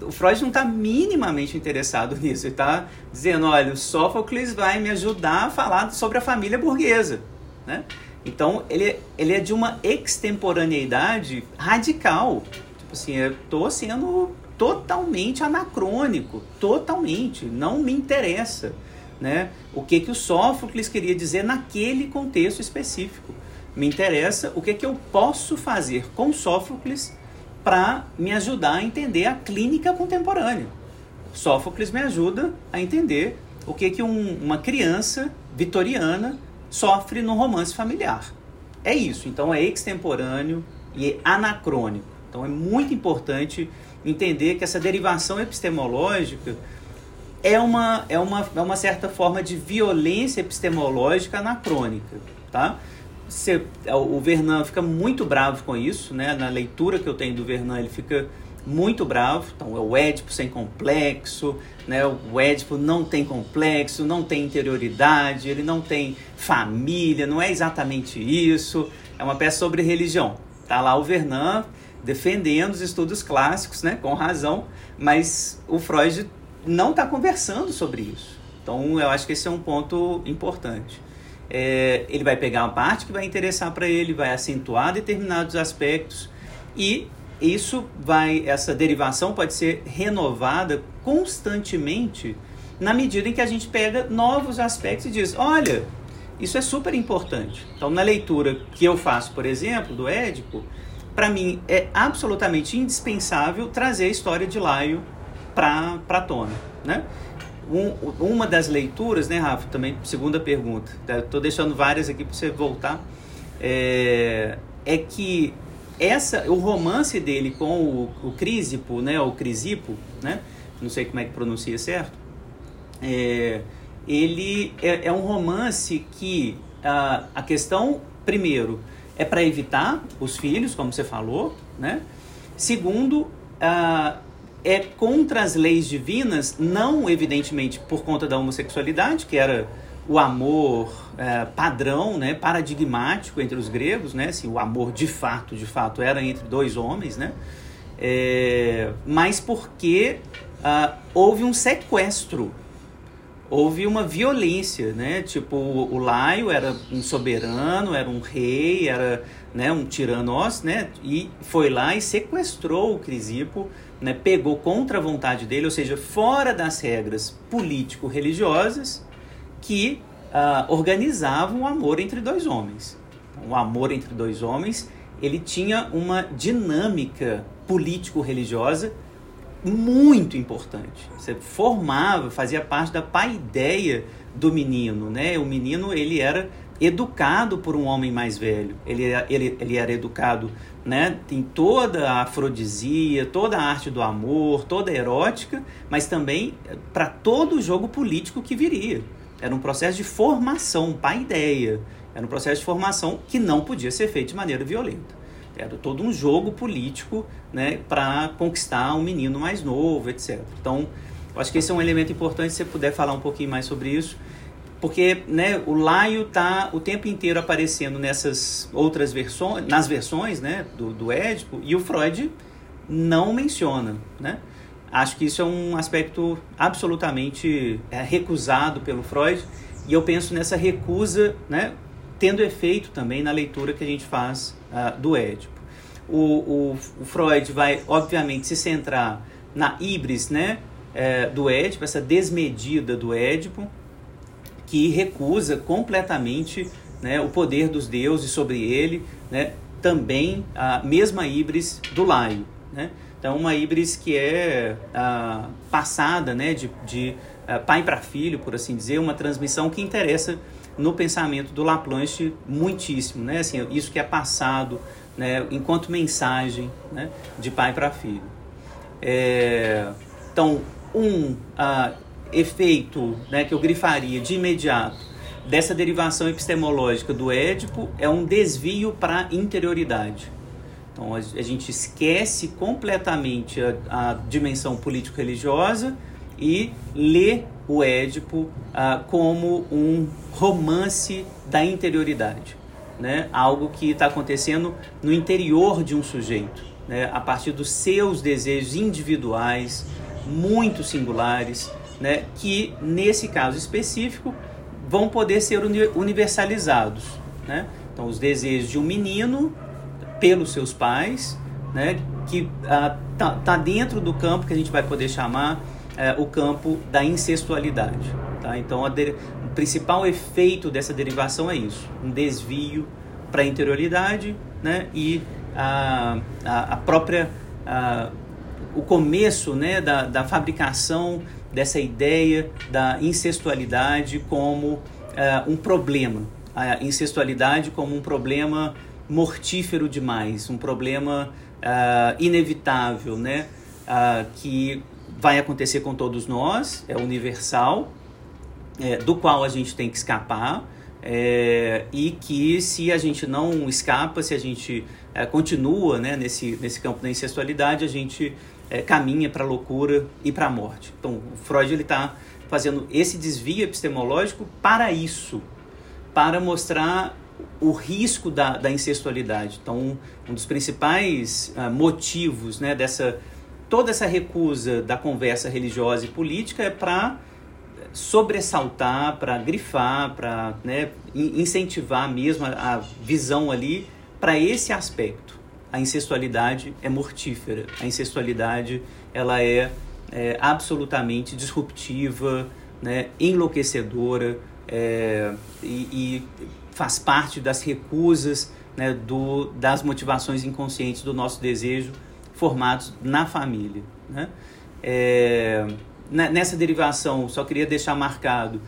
O Freud não está minimamente interessado (laughs) nisso. Ele está dizendo, olha, o Sófocles vai me ajudar a falar sobre a família burguesa. Né? Então, ele, ele é de uma extemporaneidade radical. Tipo assim, eu estou sendo totalmente anacrônico, totalmente. Não me interessa né, o que, que o Sófocles queria dizer naquele contexto específico. Me interessa o que, que eu posso fazer com Sófocles para me ajudar a entender a clínica contemporânea. Sófocles me ajuda a entender o que, que um, uma criança vitoriana sofre no romance familiar. É isso. Então é extemporâneo e é anacrônico. Então é muito importante entender que essa derivação epistemológica é uma, é uma, é uma certa forma de violência epistemológica anacrônica, tá? Você, o Vernon fica muito bravo com isso, né? Na leitura que eu tenho do Vernon, ele fica muito bravo. Então, é o Édipo sem complexo, né? O Édipo não tem complexo, não tem interioridade, ele não tem família, não é exatamente isso. É uma peça sobre religião. Tá lá o Vernon defendendo os estudos clássicos, né? Com razão, mas o Freud não está conversando sobre isso. Então, eu acho que esse é um ponto importante. É, ele vai pegar uma parte que vai interessar para ele, vai acentuar determinados aspectos e isso vai, essa derivação pode ser renovada constantemente na medida em que a gente pega novos aspectos e diz, olha, isso é super importante. Então, na leitura que eu faço, por exemplo, do Édipo, para mim é absolutamente indispensável trazer a história de Laio para a tona, né? Um, uma das leituras, né, Rafa, também, segunda pergunta, estou deixando várias aqui para você voltar, é, é que essa, o romance dele com o, o Crisipo, né, o Crisipo, né, não sei como é que pronuncia certo, é, ele é, é, um romance que a, a questão, primeiro, é para evitar os filhos, como você falou, né? Segundo, a, é contra as leis divinas, não evidentemente por conta da homossexualidade, que era o amor é, padrão, né, paradigmático entre os gregos, né, assim, o amor de fato, de fato era entre dois homens, né, é, mas porque ah, houve um sequestro, houve uma violência, né, tipo o, o Laio era um soberano, era um rei, era né, um tiranós, né, e foi lá e sequestrou o Crisipo né, pegou contra a vontade dele, ou seja, fora das regras político-religiosas, que uh, organizavam o amor entre dois homens. Então, o amor entre dois homens ele tinha uma dinâmica político-religiosa muito importante. Você formava, fazia parte da paideia do menino, né? O menino ele era educado por um homem mais velho. Ele, ele, ele era educado né, em toda a afrodisia, toda a arte do amor, toda a erótica, mas também para todo o jogo político que viria. Era um processo de formação, paideia. Era um processo de formação que não podia ser feito de maneira violenta. Era todo um jogo político né, para conquistar um menino mais novo, etc. Então, eu acho que esse é um elemento importante, se você puder falar um pouquinho mais sobre isso, porque né, o Laio está o tempo inteiro aparecendo nessas outras versões, nas versões né, do, do Édipo, e o Freud não menciona. Né? Acho que isso é um aspecto absolutamente é, recusado pelo Freud, e eu penso nessa recusa né, tendo efeito também na leitura que a gente faz uh, do Édipo. O, o, o, Freud vai, obviamente, se centrar na ibris né, é, do Édipo, essa desmedida do Édipo, que recusa completamente né, o poder dos deuses sobre ele, né, também a mesma híbris do Laio. Né? Então, uma híbris que é a, passada né, de, de a, pai para filho, por assim dizer, uma transmissão que interessa no pensamento do Laplanche muitíssimo. Né? Assim, isso que é passado né, enquanto mensagem né, de pai para filho. É, então, um, a, efeito né, que eu grifaria de imediato dessa derivação epistemológica do Édipo é um desvio para a interioridade. Então a, a, gente esquece completamente a, a dimensão político-religiosa e lê o Édipo ah, como um romance da interioridade, né? algo que está acontecendo no interior de um sujeito, né? a partir dos seus desejos individuais, muito singulares, né, que nesse caso específico vão poder ser universalizados. Né? Então, os desejos de um menino pelos seus pais, né, que ah, tá dentro do campo que a gente vai poder chamar eh, o campo da incestualidade. Tá? Então, o principal efeito dessa derivação é isso: um desvio para a interioridade né, e a, a, a própria. A, o começo né, da, da fabricação dessa ideia da incestualidade como uh, um problema, a incestualidade como um problema mortífero demais, um problema uh, inevitável, né? Uh, que vai acontecer com todos nós, é universal, é, do qual a gente tem que escapar. É, e que se a gente não escapa, se a gente é, continua né, nesse, nesse campo da incestualidade, a gente é, caminha para a loucura e para a morte. Então, o Freud ele está fazendo esse desvio epistemológico para isso, para mostrar o risco da, da incestualidade. Então, um dos principais uh, motivos né, dessa toda essa recusa da conversa religiosa e política é para sobressaltar, para grifar, para né, incentivar mesmo a, a visão ali para esse aspecto a incestualidade é mortífera. A incestualidade ela é, é absolutamente disruptiva, né, enlouquecedora é, e, e, faz parte das recusas né, do, das motivações inconscientes do nosso desejo formados na família. Né? É, nessa derivação, só queria deixar marcado,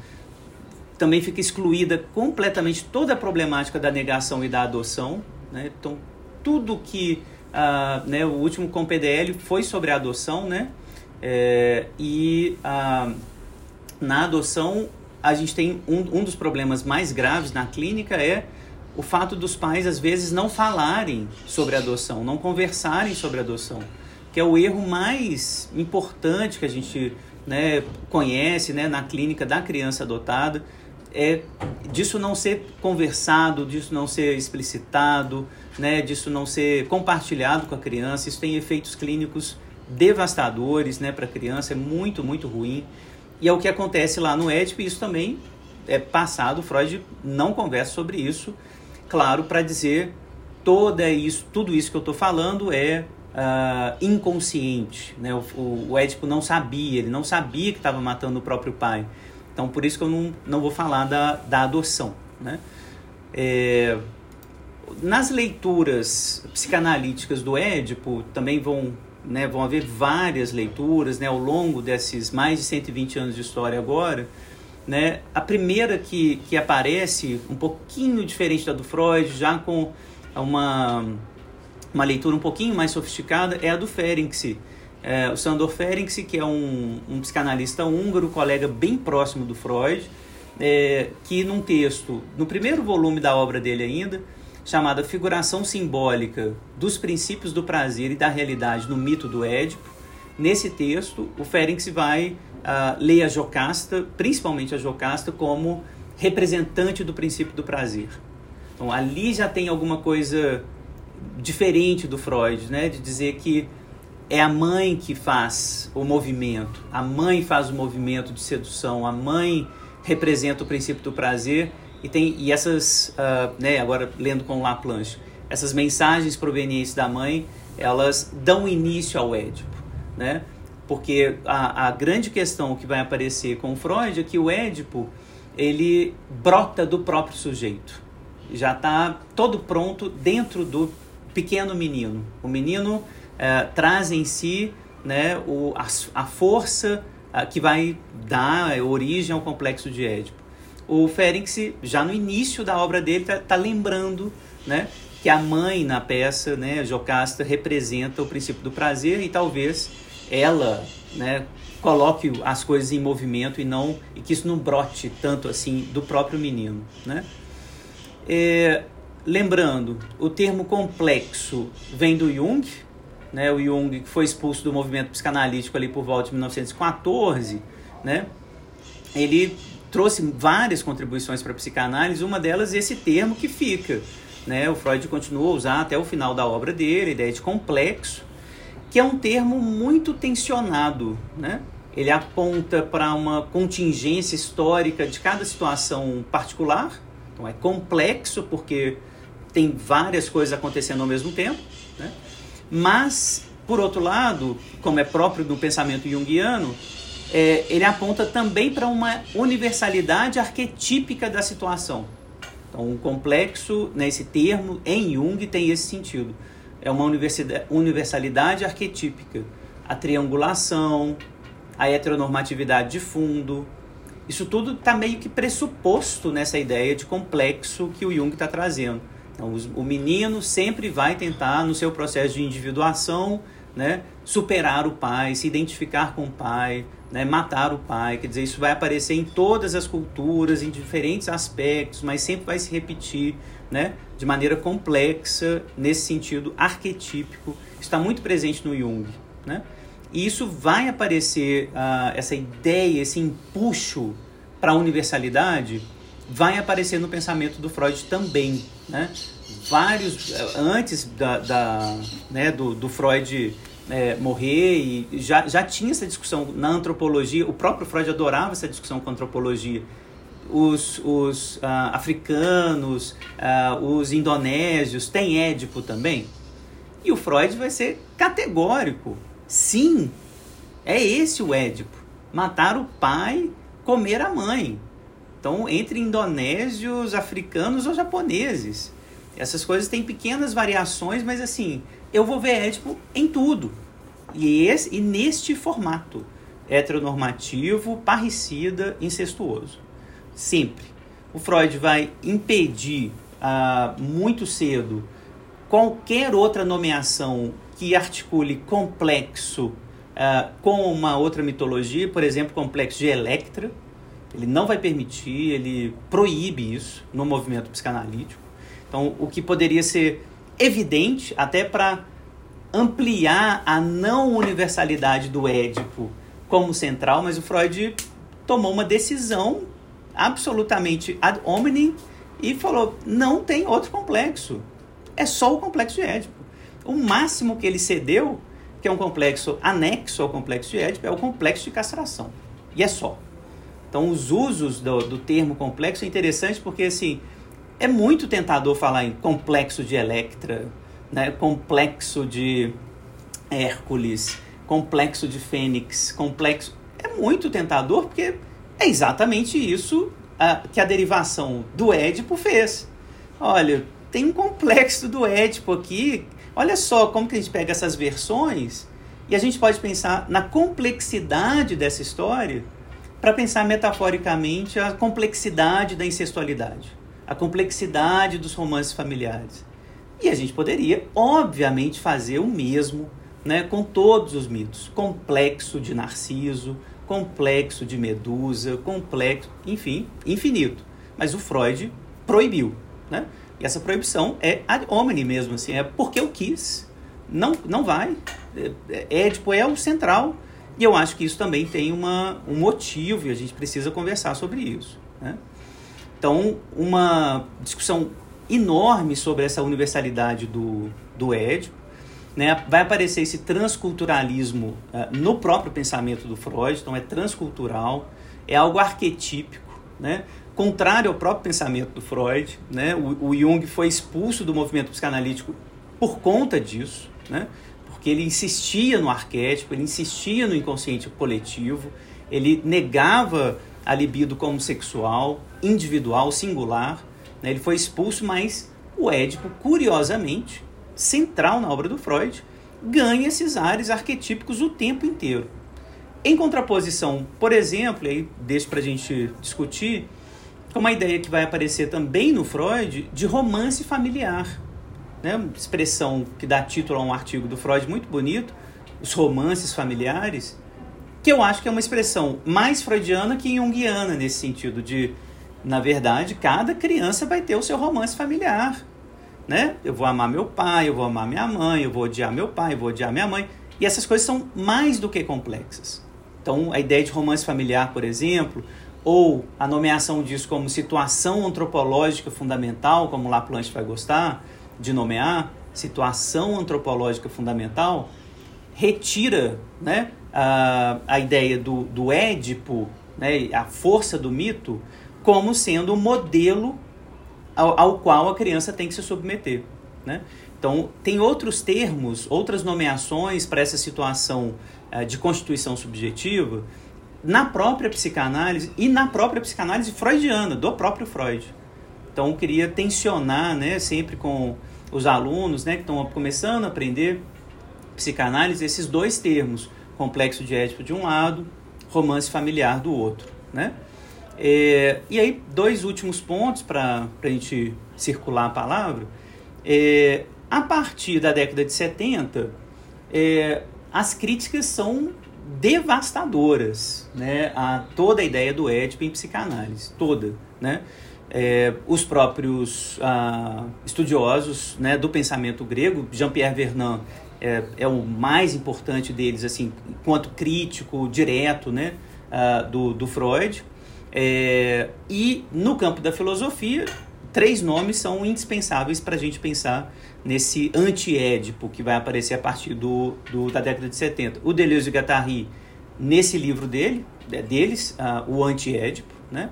também fica excluída completamente toda a problemática da negação e da adoção. Né? Então, tudo que uh, né, o último com PDL foi sobre a adoção, né? É, e uh, na adoção a gente tem um, um dos problemas mais graves na clínica é o fato dos pais às vezes não falarem sobre adoção, não conversarem sobre adoção, que é o erro mais importante que a gente né, conhece né, na clínica da criança adotada, é disso não ser conversado, disso não ser explicitado, né, disso não ser compartilhado com a criança. Isso tem efeitos clínicos devastadores né, para a criança, é muito, muito ruim. E é o que acontece lá no Édipo, e isso também é passado, Freud não conversa sobre isso, claro, para dizer toda isso, tudo isso que eu estou falando é uh, inconsciente. Né? O, o, o Édipo não sabia, ele não sabia que estava matando o próprio pai. Então, por isso que eu não, não vou falar da, da adoção. Né? É, nas leituras psicanalíticas do Édipo, também vão, né, vão haver várias leituras né, ao longo desses mais de 120 anos de história agora. Né? A primeira que, que aparece, um pouquinho diferente da do Freud, já com uma, uma leitura um pouquinho mais sofisticada, é a do Ferenczi. É, o Sandor Ferenczi, que é um, um psicanalista húngaro, colega bem próximo do Freud, é, que num texto, no primeiro volume da obra dele ainda, chamada Figuração Simbólica dos Princípios do Prazer e da Realidade no Mito do Édipo, nesse texto o Ferenczi vai uh, ler a Jocasta, principalmente a Jocasta, como representante do princípio do prazer. Então ali já tem alguma coisa diferente do Freud, né, de dizer que é a mãe que faz o movimento, a mãe faz o movimento de sedução, a mãe representa o princípio do prazer e tem e essas, uh, né, agora lendo com Laplanche, essas mensagens provenientes da mãe, elas dão início ao Édipo, né? Porque a, a grande questão que vai aparecer com Freud é que o Édipo ele brota do próprio sujeito, já está todo pronto dentro do pequeno menino. O menino é, traz em si né, o, a, a força a, que vai dar origem ao complexo de Édipo. O Ferenc, já no início da obra dele, está tá lembrando né, que a mãe na peça, né, Jocasta, representa o princípio do prazer e talvez ela né, coloque as coisas em movimento e não e que isso não brote tanto assim do próprio menino. Né? É, lembrando, o termo complexo vem do Jung, né, o Jung que foi expulso do movimento psicanalítico ali por volta de 1914, né, ele trouxe várias contribuições para a psicanálise, uma delas esse termo que fica. Né, o Freud continuou a usar até o final da obra dele, a ideia de complexo, que é um termo muito tensionado. Né? Ele aponta para uma contingência histórica de cada situação particular, então é complexo porque tem várias coisas acontecendo ao mesmo tempo. Né? Mas, por outro lado, como é próprio do pensamento junguiano, é, ele aponta também para uma universalidade arquetípica da situação. Então, um complexo, nesse termo, em Jung, tem esse sentido. É uma universalidade arquetípica. A triangulação, a heteronormatividade de fundo. Isso tudo está meio que pressuposto nessa ideia de complexo que o Jung está trazendo. Então, o menino sempre vai tentar, no seu processo de individuação, né, superar o pai, se identificar com o pai, né, matar o pai. Quer dizer, isso vai aparecer em todas as culturas, em diferentes aspectos, mas sempre vai se repetir né, de maneira complexa, nesse sentido arquetípico. Está muito presente no Jung. Né? E isso vai aparecer, uh, essa ideia, esse empuxo para a universalidade, vai aparecer no pensamento do Freud também né? Vários, antes da, da né, do, do Freud é, morrer, e já, já tinha essa discussão na antropologia, o próprio Freud adorava essa discussão com a antropologia. Os, os uh, africanos, uh, os indonésios, têm Édipo também? E o Freud vai ser categórico. Sim, é esse o Édipo. Matar o pai, comer a mãe. Então, entre indonésios, africanos ou japoneses. Essas coisas têm pequenas variações, mas assim, eu vou ver Édipo em tudo. E, esse, e neste formato heteronormativo, parricida, incestuoso. Sempre. O Freud vai impedir ah, muito cedo qualquer outra nomeação que articule complexo ah, com uma outra mitologia, por exemplo, complexo de Electra, ele não vai permitir, ele proíbe isso no movimento psicanalítico. Então, o que poderia ser evidente, até para ampliar a não universalidade do Édipo como central, mas o Freud tomou uma decisão absolutamente ad hominem e falou: não tem outro complexo. É só o complexo de Édipo. O máximo que ele cedeu, que é um complexo anexo ao complexo de Édipo, é o complexo de castração. E é só. Então, os usos do, do termo complexo é interessante porque, assim, é muito tentador falar em complexo de Electra, né? complexo de Hércules, complexo de Fênix, complexo... É muito tentador porque É exatamente isso uh, que a derivação do Édipo fez. Olha, tem um complexo do Édipo aqui. Olha só como que a gente pega essas versões e a gente pode pensar na complexidade dessa história para pensar metaforicamente a complexidade da incestualidade, a complexidade dos romances familiares. E a gente poderia, obviamente, fazer o mesmo né, com todos os mitos. Complexo de Narciso, complexo de Medusa, complexo, enfim, infinito. Mas o Freud proibiu. Né? E essa proibição é ad hominem mesmo, assim, é porque eu quis. Não, não vai. É, é, tipo, é o central e eu acho que isso também tem uma, um motivo e a gente precisa conversar sobre isso. Né? Então, uma discussão enorme sobre essa universalidade do, do Édipo. Né? Vai aparecer esse transculturalismo uh, no próprio pensamento do Freud, então é transcultural, é algo arquetípico, né? contrário ao próprio pensamento do Freud. Né? O, o Jung foi expulso do movimento psicanalítico por conta disso. Né? porque ele insistia no arquétipo, ele insistia no inconsciente coletivo, ele negava a libido como sexual, individual, singular. Né? Ele foi expulso, mas o Édipo, curiosamente, central na obra do Freud, ganha esses ares arquetípicos o tempo inteiro. Em contraposição, por exemplo, aí deixo para a gente discutir, com uma ideia que vai aparecer também no Freud de romance familiar né, expressão que dá título a um artigo do Freud muito bonito, os romances familiares, que eu acho que é uma expressão mais freudiana que junguiana nesse sentido de, na verdade, cada criança vai ter o seu romance familiar, né? Eu vou amar meu pai, eu vou amar minha mãe, eu vou odiar meu pai, eu vou odiar minha mãe, e essas coisas são mais do que complexas. Então, a ideia de romance familiar, por exemplo, ou a nomeação disso como situação antropológica fundamental, como Laplanche vai gostar, de nomear, situação antropológica fundamental, retira né, a, a ideia do, do Édipo, né, a força do mito, como sendo o modelo ao, ao, qual a criança tem que se submeter. Né? Então, tem outros termos, outras nomeações para essa situação uh, de constituição subjetiva na própria psicanálise e na própria psicanálise freudiana, do próprio Freud. Então, eu queria tensionar né, sempre com os alunos né, que estão começando a aprender psicanálise esses dois termos, complexo de Édipo de um lado, romance familiar do outro. Né? É, e aí, dois últimos pontos para a gente circular a palavra. É, a partir da década de 70, é, as críticas são devastadoras né, a toda a ideia do Édipo em psicanálise, toda. Né? é, os próprios ah, estudiosos né, do pensamento grego, Jean-Pierre Vernant é, é, o mais importante deles, assim, enquanto crítico direto né, ah, do, do Freud. É, e no campo da filosofia, três nomes são indispensáveis para a gente pensar nesse anti-édipo que vai aparecer a partir do, do, da década de 70. O Deleuze e Guattari, nesse livro dele, é deles, uh, o anti-édipo, né?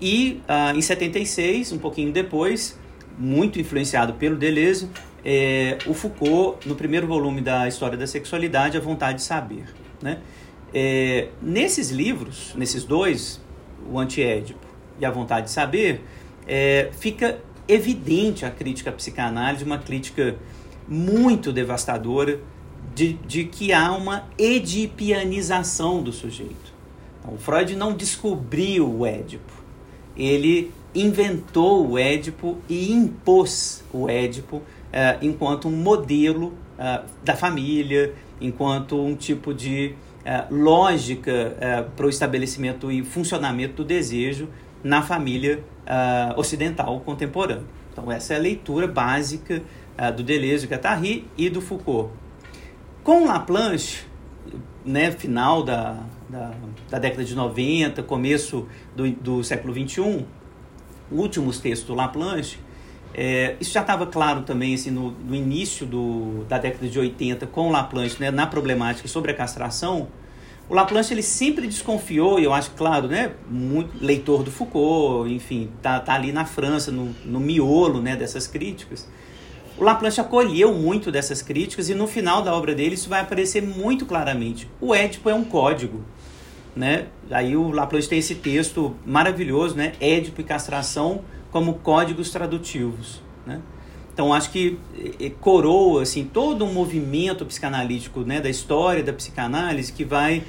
E ah, em 76, um pouquinho depois, muito influenciado pelo Deleuze, é, o Foucault, no primeiro volume da História da Sexualidade, A Vontade de Saber. Né? É, nesses livros, nesses dois, o Antiédipo e A Vontade de Saber, é, fica evidente a crítica à psicanálise, uma crítica muito devastadora de, de que há uma edipianização do sujeito. Então, Freud não descobriu o Édipo ele inventou o Édipo e impôs o Édipo uh, enquanto um modelo uh, da família, enquanto um tipo de uh, lógica para o estabelecimento e funcionamento do desejo na família ocidental contemporânea. Então, essa é a leitura básica do Deleuze, Guattari e do Foucault. Com Laplanche, né, final da, da, da, década de 90, começo do, do século 21, últimos textos do Laplanche, é, isso já estava claro também assim, no, no início do, da década de 80 com o Laplanche, né, na problemática sobre a castração, o Laplanche ele sempre desconfiou, e eu acho claro, né, muito leitor do Foucault, enfim, tá, tá ali na França, no, no miolo né, dessas críticas, o Laplanche acolheu muito dessas críticas e no final da obra dele isso vai aparecer muito claramente. O Édipo é um código. né? Aí o Laplace tem esse texto maravilhoso, né? Édipo e castração como códigos tradutivos, né? Então acho que coroa assim todo um movimento psicanalítico, né, da história da psicanálise que vai,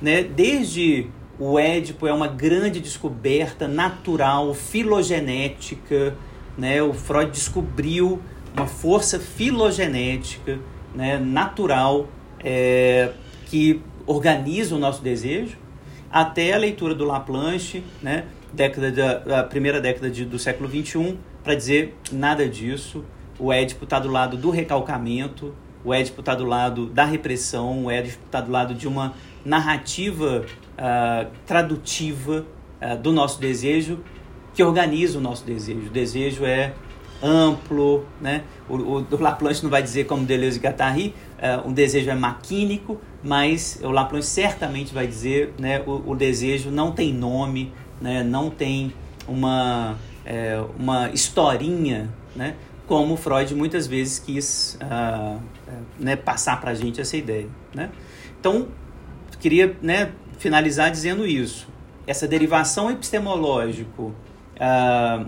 né, desde o Édipo é uma grande descoberta natural, filogenética, né? O Freud descobriu uma força filogenética, né, natural, é, que organiza o nosso desejo, até a leitura do Laplanche, né, década da, a primeira década de, do século XXI, para dizer nada disso. O Édipo está do lado do recalcamento, o Édipo está do lado da repressão, o Édipo está do lado de uma narrativa uh, tradutiva uh, do nosso desejo que organiza o nosso desejo. O desejo é amplo, né? O, o, o Laplanche não vai dizer como Deleuze e Guattari, uh, um desejo é maquínico, mas o Laplanche certamente vai dizer, né? O, o desejo não tem nome, né? Não tem uma é, uma historinha, né? Como Freud muitas vezes quis uh, né, passar para a gente essa ideia, né? Então queria, né? Finalizar dizendo isso. Essa derivação epistemológico uh,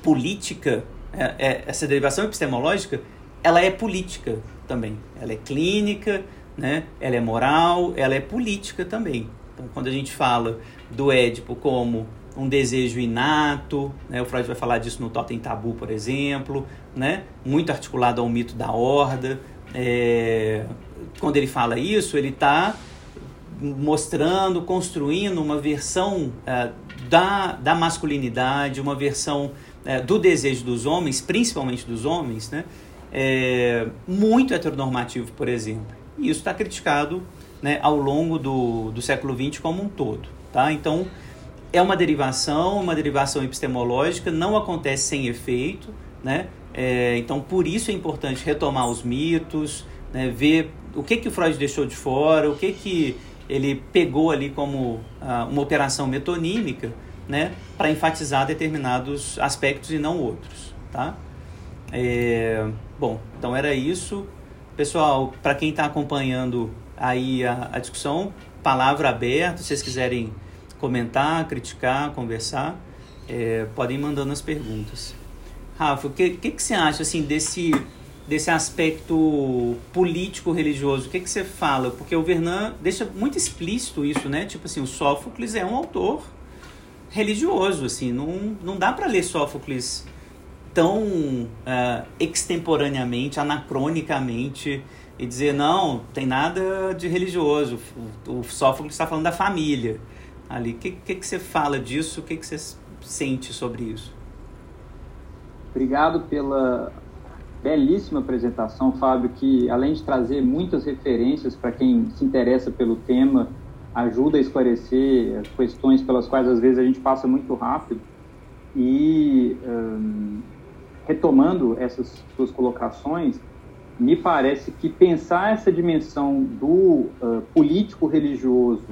política, é, é, essa derivação epistemológica, ela é política também. Ela é clínica, né? ela é moral, ela é política também. Então, quando a gente fala do Édipo como um desejo inato, né? o Freud vai falar disso no Totem Tabu, por exemplo, né? muito articulado ao mito da horda. É... Quando ele fala isso, ele está mostrando, construindo uma versão uh, da, da masculinidade, uma versão uh, do desejo dos homens, principalmente dos homens, né? É, muito heteronormativo, por exemplo. E isso está criticado né, ao longo do, do século XX como um todo. Tá? Então, é uma derivação, uma derivação epistemológica, não acontece sem efeito. Né? É, então, por isso é importante retomar os mitos, né, ver o que, que o Freud deixou de fora, o que, que ele pegou ali como ah, uma operação metonímica, né, para enfatizar determinados aspectos e não outros, tá? É, bom, então era isso. Pessoal, para quem está acompanhando aí a, a, discussão, palavra aberta, se vocês quiserem comentar, criticar, conversar, é, podem ir mandando as perguntas. Rafa, o que, que, que você acha assim desse desse aspecto político-religioso, o que, que você fala? Porque o Vernan deixa muito explícito isso, né? Tipo assim, o Sófocles é um autor religioso, assim, não, não dá para ler Sófocles tão uh, extemporaneamente, anacronicamente e dizer, não, tem nada de religioso, o, o Sófocles está falando da família ali. O que, que, que você fala disso? O que, que você sente sobre isso? Obrigado pela belíssima apresentação, Fábio, que além de trazer muitas referências para quem se interessa pelo tema, ajuda a esclarecer as questões pelas quais às vezes a gente passa muito rápido. E hum, retomando essas suas colocações, me parece que pensar essa dimensão do uh, político religioso,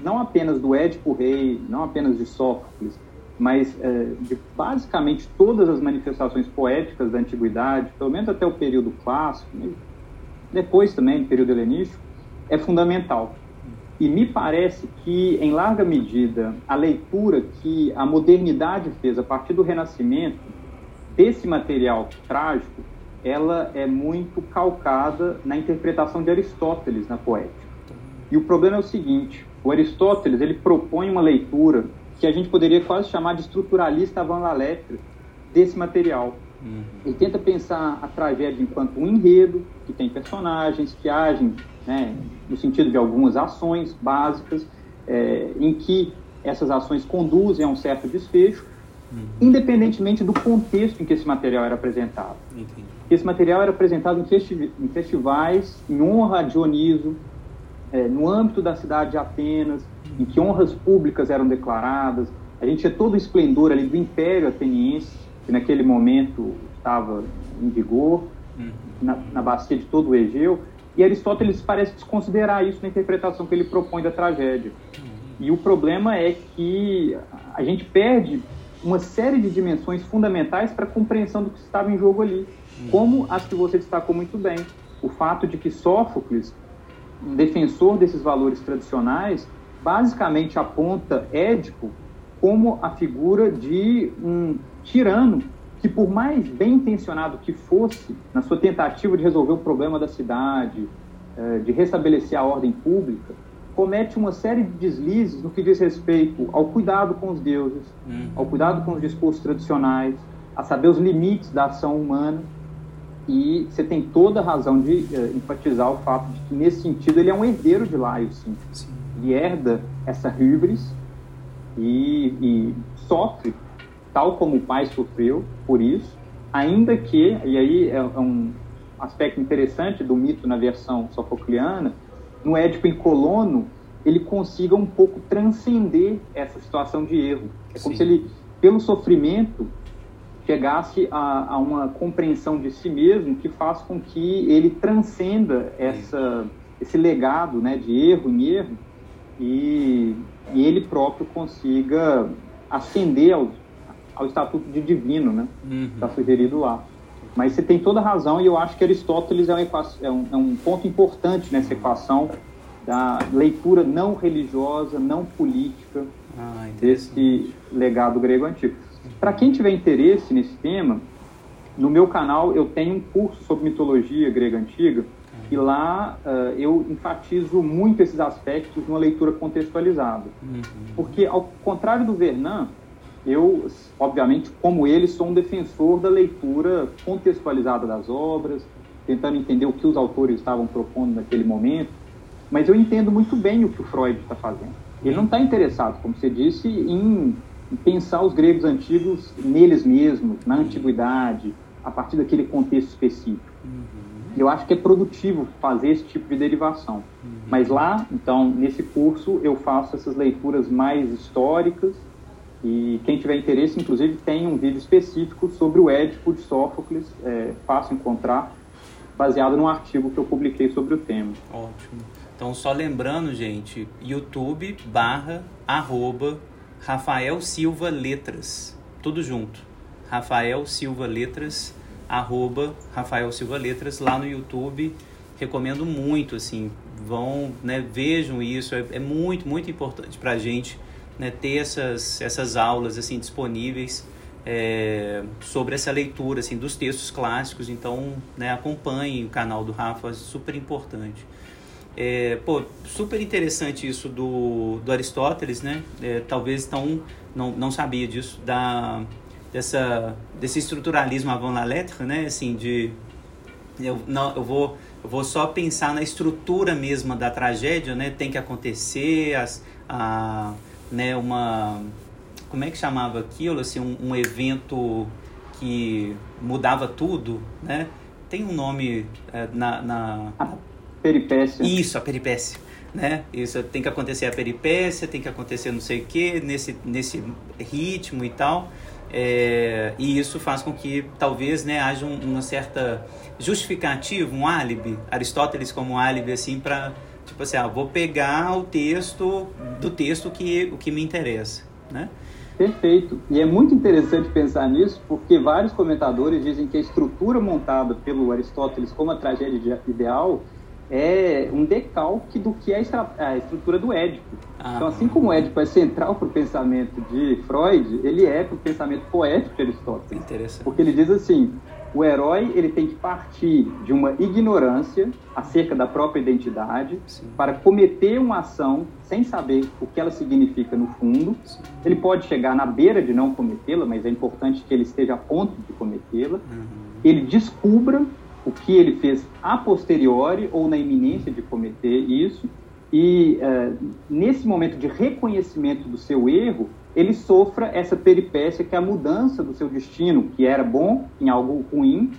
não apenas do Édipo Rei, não apenas de Sófocles, mas é, de basicamente todas as manifestações poéticas da antiguidade, pelo menos até o período clássico, depois também do período helenístico, é fundamental. E me parece que, em larga medida, a leitura que a modernidade fez a partir do Renascimento desse material trágico, ela é muito calcada na interpretação de Aristóteles na poética. E o problema é o seguinte: o Aristóteles ele propõe uma leitura que a gente poderia quase chamar de estruturalista avant la lettre desse material. Uhum. Ele tenta pensar a tragédia enquanto um enredo, que tem personagens que agem né, no sentido de algumas ações básicas, é, em que essas ações conduzem a um certo desfecho, uhum. independentemente do contexto em que esse material era apresentado. Entendi. Esse material era apresentado em, festi em festivais, em honra a Dioniso, é, no âmbito da cidade de Atenas, em que honras públicas eram declaradas. A gente tinha todo o esplendor ali do Império Ateniense, que naquele momento estava em vigor, uhum. na, na bacia de todo o Egeu, e Aristóteles parece desconsiderar isso na interpretação que ele propõe da tragédia. Uhum. E o problema é que a gente perde uma série de dimensões fundamentais para a compreensão do que estava em jogo ali, como as que você destacou muito bem. O fato de que Sófocles, defensor desses valores tradicionais, basicamente aponta Édipo como a figura de um tirano que, por mais bem intencionado que fosse, na sua tentativa de resolver o problema da cidade, eh, de restabelecer a ordem pública, comete uma série de deslizes no que diz respeito ao cuidado com os deuses, uhum. ao cuidado com os discursos tradicionais, a saber os limites da ação humana. E você tem toda a razão de uh, enfatizar o fato de que, nesse sentido, ele é um herdeiro de Laio, sim. sim. Ele herda essa híbris e, e sofre, tal como o pai sofreu por isso, ainda que, e aí é, é um aspecto interessante do mito na versão sofocliana, no Édipo em Colono, ele consiga um pouco transcender essa situação de erro. É como Sim. se ele, pelo sofrimento, chegasse a, a, uma compreensão de si mesmo que faz com que ele transcenda essa, esse legado né, de erro em erro e, e ele próprio consiga ascender ao, ao estatuto de divino, né? Uhum. Está sugerido lá. Mas você tem toda a razão e eu acho que Aristóteles é, é, um, é um ponto importante nessa equação da leitura não religiosa, não política ah, desse legado grego antigo. Para quem tiver interesse nesse tema, no meu canal eu tenho um curso sobre mitologia grega antiga e lá uh, eu enfatizo muito esses aspectos numa leitura contextualizada. Uhum. Porque, ao contrário do Vernan, eu, obviamente, como ele, sou um defensor da leitura contextualizada das obras, tentando entender o que os autores estavam propondo naquele momento, mas eu entendo muito bem o que o Freud está fazendo. Ele não está interessado, como você disse, em, pensar os gregos antigos neles mesmos, na antiguidade, a partir daquele contexto específico. Uhum. Eu acho que é produtivo fazer esse tipo de derivação. Uhum. Mas lá, então, nesse curso, eu faço essas leituras mais históricas, e quem tiver interesse, inclusive, tem um vídeo específico sobre o Édipo de Sófocles, é fácil encontrar, baseado num artigo que eu publiquei sobre o tema. Ótimo. Então, só lembrando, gente, YouTube barra arroba Rafael Silva Letras. Tudo junto. Rafael Silva Letras, arroba Rafael Silva Letras, lá no YouTube. Recomendo muito, assim, vão, né, vejam isso, é, é muito, muito importante para gente né, ter essas, essas aulas assim disponíveis é, sobre essa leitura assim dos textos clássicos então né, acompanhem o canal do Rafa é super importante é, pô, super interessante isso do, do Aristóteles, né? É, talvez então não, não sabia disso, da, dessa, desse estruturalismo avant la lettre, né? Assim, de eu, não, eu, vou, eu vou só pensar na estrutura mesma da tragédia, né? Tem que acontecer, as, a, né, uma como é que chamava aquilo assim um, um, evento que mudava tudo né? Tem um nome é, na, na a peripécia. Isso a peripécia né? Isso tem que acontecer a peripécia tem que acontecer não sei o que nesse nesse ritmo e tal. É, e isso faz com que talvez né haja um, uma certa justificativa um álibi Aristóteles como um álibi assim para Tipo assim, ah, vou pegar o texto do texto que, o que me interessa, né? Perfeito. E é muito interessante pensar nisso, porque vários comentadores dizem que a estrutura montada pelo Aristóteles como a tragédia ideal é um decalque do que é a estrutura do Édipo. Ah, então, assim como o Édipo é central para o pensamento de Freud, ele é para o pensamento poético de Aristóteles. Interessante. Porque ele diz assim, o herói ele tem que partir de uma ignorância acerca da própria identidade Sim. para cometer uma ação sem saber o que ela significa no fundo. Sim. Ele pode chegar na beira de não cometê-la, mas é importante que ele esteja a ponto de cometê-la. Uhum. Ele descubra o que ele fez a posteriori ou na iminência de cometer isso. E uh, nesse momento de reconhecimento do seu erro, ele sofra essa peripécia que é a mudança do seu destino, que era bom em algo ruim,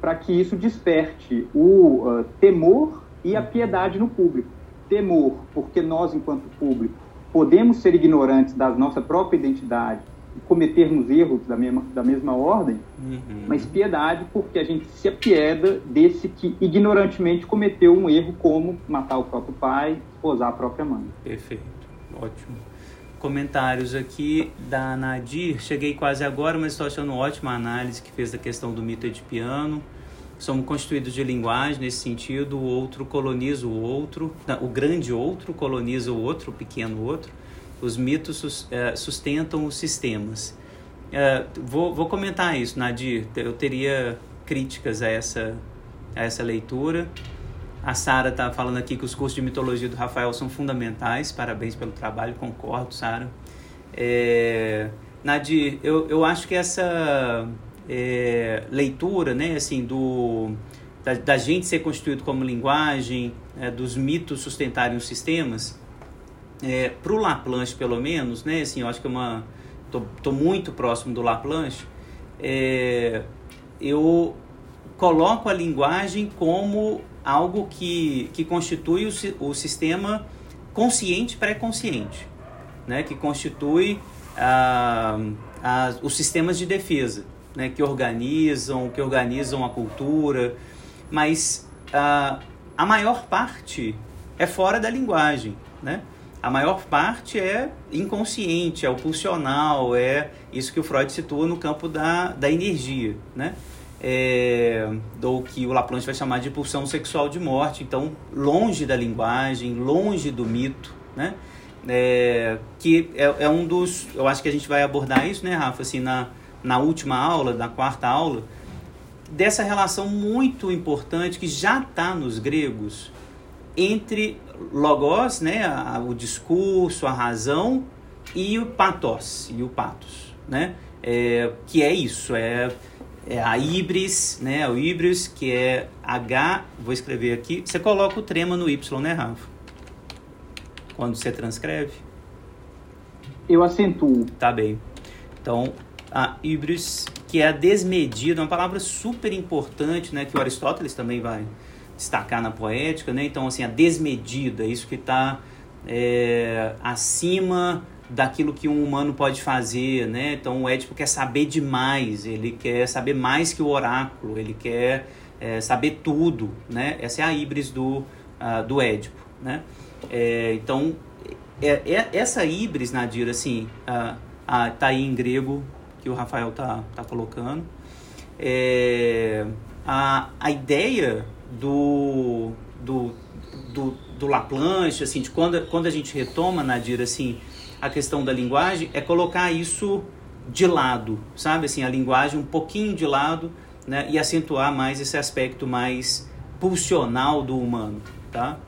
para que isso desperte o uh, temor e a piedade no público. Temor, porque nós, enquanto público, podemos ser ignorantes da nossa própria identidade cometermos erros da mesma, da mesma ordem, uhum. mas piedade porque a gente se apieda desse que ignorantemente cometeu um erro como matar o próprio pai, esposar a própria mãe. Perfeito, ótimo comentários aqui da Nadir. Cheguei quase agora, mas estou achando ótima a análise que fez da questão do mito de piano. somos constituídos de linguagem nesse sentido, o outro coloniza o outro, o grande outro coloniza o outro, o pequeno outro. Os mitos é, sustentam os sistemas. É, vou, vou comentar isso, Nadir. Eu teria críticas a essa, a essa leitura. A Sara está falando aqui que os cursos de mitologia do Rafael são fundamentais. Parabéns pelo trabalho, concordo, Sara. É, Nadir, eu, eu acho que essa é, leitura, né, assim, do, da, da, gente ser constituído como linguagem, é, dos mitos sustentarem os sistemas, é, para o Laplanche, pelo menos, né, assim, eu acho que é uma... Tô, tô muito próximo do Laplanche, é, eu coloco a linguagem como algo que, que constitui o, o sistema consciente pré-consciente, né, que constitui os sistemas de defesa né, que organizam, que organizam a cultura, mas uh, a maior parte é fora da linguagem, né? A maior parte é inconsciente, é o pulsional, é isso que o Freud situa no campo da, da energia, né? É, do que o Laplanche vai chamar de pulsão sexual de morte, então longe da linguagem, longe do mito, né? É, que é, é um dos, eu acho que a gente vai abordar isso, né, Rafa, assim, na, na última aula, na quarta aula, dessa relação muito importante que já está nos gregos entre logos, né, a, o discurso, a razão, e o pathos, e o patos, né, é, que é isso, é, é a ibris, né, o ibris, que é H, vou escrever aqui, você coloca o trema no Y, né, Rafa? Quando você transcreve? Eu acentuo. Tá bem. Então, a hybris, que é a desmedida, uma palavra super importante, né, que o Aristóteles também vai destacar na poética, né? Então, assim, a desmedida, isso que está é, acima daquilo que um humano pode fazer, né? Então, o Édipo quer saber demais, ele quer saber mais que o oráculo, ele quer é, saber tudo, né? Essa é a híbris do, uh, do Édipo, né? É, então, é, é, essa híbris, Nadir, assim, uh, uh, tá aí em grego que o Rafael tá, tá colocando. É, a, a ideia do, do, do, do Laplanche, assim, de quando, quando a gente retoma, Nadir, assim, a questão da linguagem, é colocar isso de lado, sabe? Assim, a linguagem um pouquinho de lado, né? E acentuar mais esse aspecto mais pulsional do humano, tá?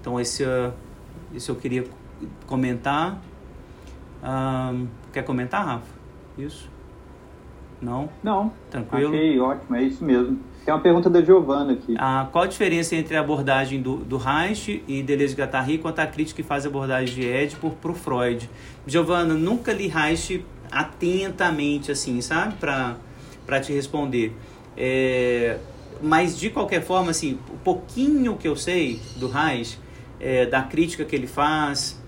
Então, esse, esse eu queria comentar. Um, quer comentar, Rafa? Isso? Não? Não. Tranquilo? Achei ótimo, é isso mesmo. Tem uma pergunta da Giovana aqui. Ah, qual a diferença entre a abordagem do, do Reich e Deleuze Guattari quanto à crítica que faz a abordagem de Édipo para o Freud? Giovana, nunca li Reich atentamente, assim, sabe? Para te responder. É, mas, de qualquer forma, assim, o pouquinho que eu sei do Reich, é, da crítica que ele faz,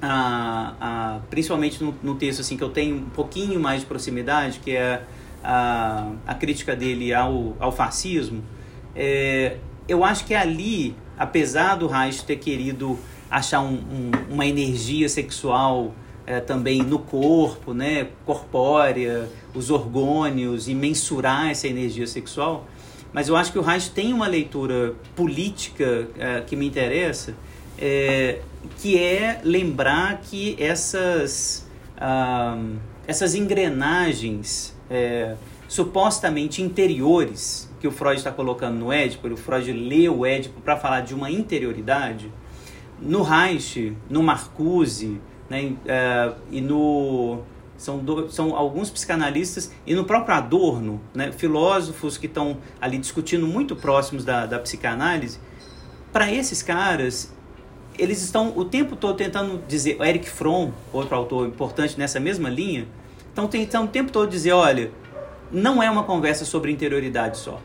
a, a, principalmente no, no, texto assim que eu tenho um pouquinho mais de proximidade, que é a, a crítica dele ao, ao fascismo, é, eu acho que ali, apesar do Reich ter querido achar um, um, uma energia sexual é, também no corpo, né, corpórea, os orgônios e mensurar essa energia sexual, mas eu acho que o Reich tem uma leitura política é, que me interessa, é, que é lembrar que essas, ah, essas engrenagens é, supostamente interiores que o Freud está colocando no Édipo, o Freud lê o Édipo para falar de uma interioridade, no Reich, no Marcuse, né, é, e no são, do, são alguns psicanalistas e no próprio Adorno, né, filósofos que estão ali discutindo muito próximos da, da psicanálise, para esses caras eles estão o tempo todo tentando dizer, Eric Fromm, outro autor importante nessa mesma linha, estão tentando o tempo todo dizer, olha, não é uma conversa sobre interioridade só.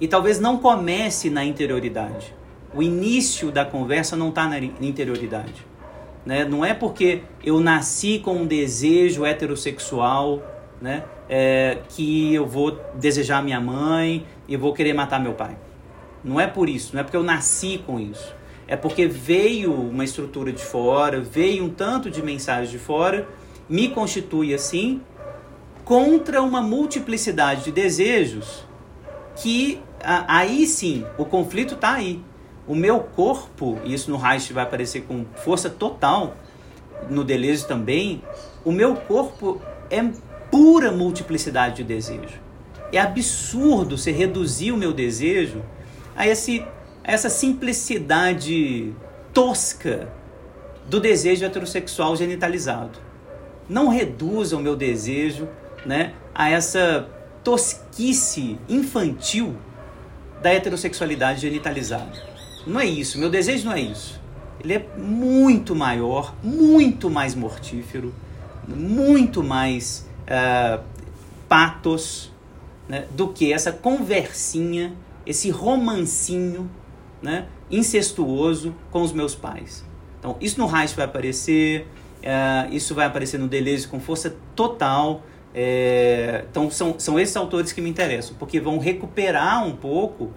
E talvez não comece na interioridade. O início da conversa não está na interioridade. Né? Não é porque eu nasci com um desejo heterossexual né? É, que eu vou desejar minha mãe e vou querer matar meu pai. Não é por isso, não é porque eu nasci com isso é porque veio uma estrutura de fora, veio um tanto de mensagem de fora, me constitui assim, contra uma multiplicidade de desejos que aí sim, o conflito está aí. O meu corpo, e isso no Reich vai aparecer com força total, no Deleuze também, o meu corpo é pura multiplicidade de desejo. É absurdo você reduzir o meu desejo a, esse, a essa simplicidade tosca do desejo heterossexual genitalizado. Não reduza o meu desejo né, a essa tosquice infantil da heterossexualidade genitalizada. Não é isso, meu desejo não é isso. Ele é muito maior, muito mais mortífero, muito mais uh, patos né, do que essa conversinha, esse romancinho né, incestuoso com os meus pais. Então, isso no Reich vai aparecer, uh, isso vai aparecer no Deleuze com força total. É, então, são, são esses autores que me interessam, porque vão recuperar um pouco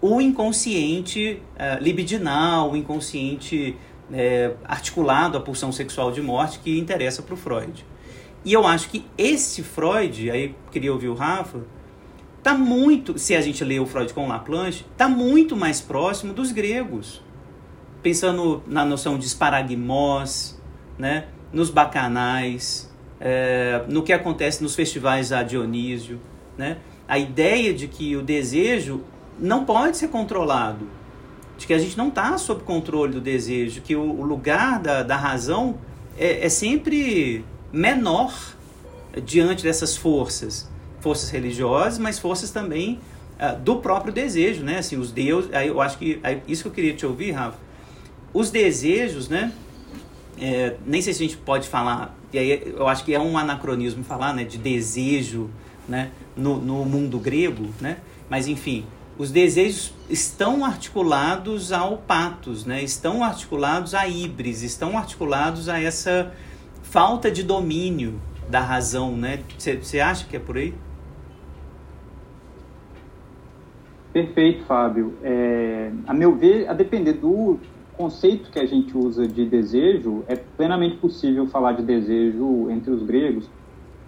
o inconsciente uh, libidinal, o inconsciente uh, articulado à pulsão sexual de morte que interessa para o Freud. E eu acho que esse Freud, aí queria ouvir o Rafa, tá muito, se a gente lê o Freud com Laplanche, tá muito mais próximo dos gregos. Pensando na noção de esparagmos, né, nos bacanais, é, no que acontece nos festivais a Dionísio, né? A ideia de que o desejo não pode ser controlado, de que a gente não está sob controle do desejo, que o, o lugar da, da razão é, é sempre menor diante dessas forças, forças religiosas, mas forças também uh, do próprio desejo, né? Assim, os deuses, aí eu acho que aí, isso que eu queria te ouvir, Rafa. Os desejos, né? É, nem sei se a gente pode falar, e aí eu acho que é um anacronismo falar, né, de desejo, né, no, no mundo grego, né? Mas enfim, os desejos estão articulados ao patos, né? estão articulados à híbris, estão articulados a essa falta de domínio da razão. Você né? acha que é por aí? Perfeito, Fábio. É, a meu ver, a depender do conceito que a gente usa de desejo, é plenamente possível falar de desejo entre os gregos,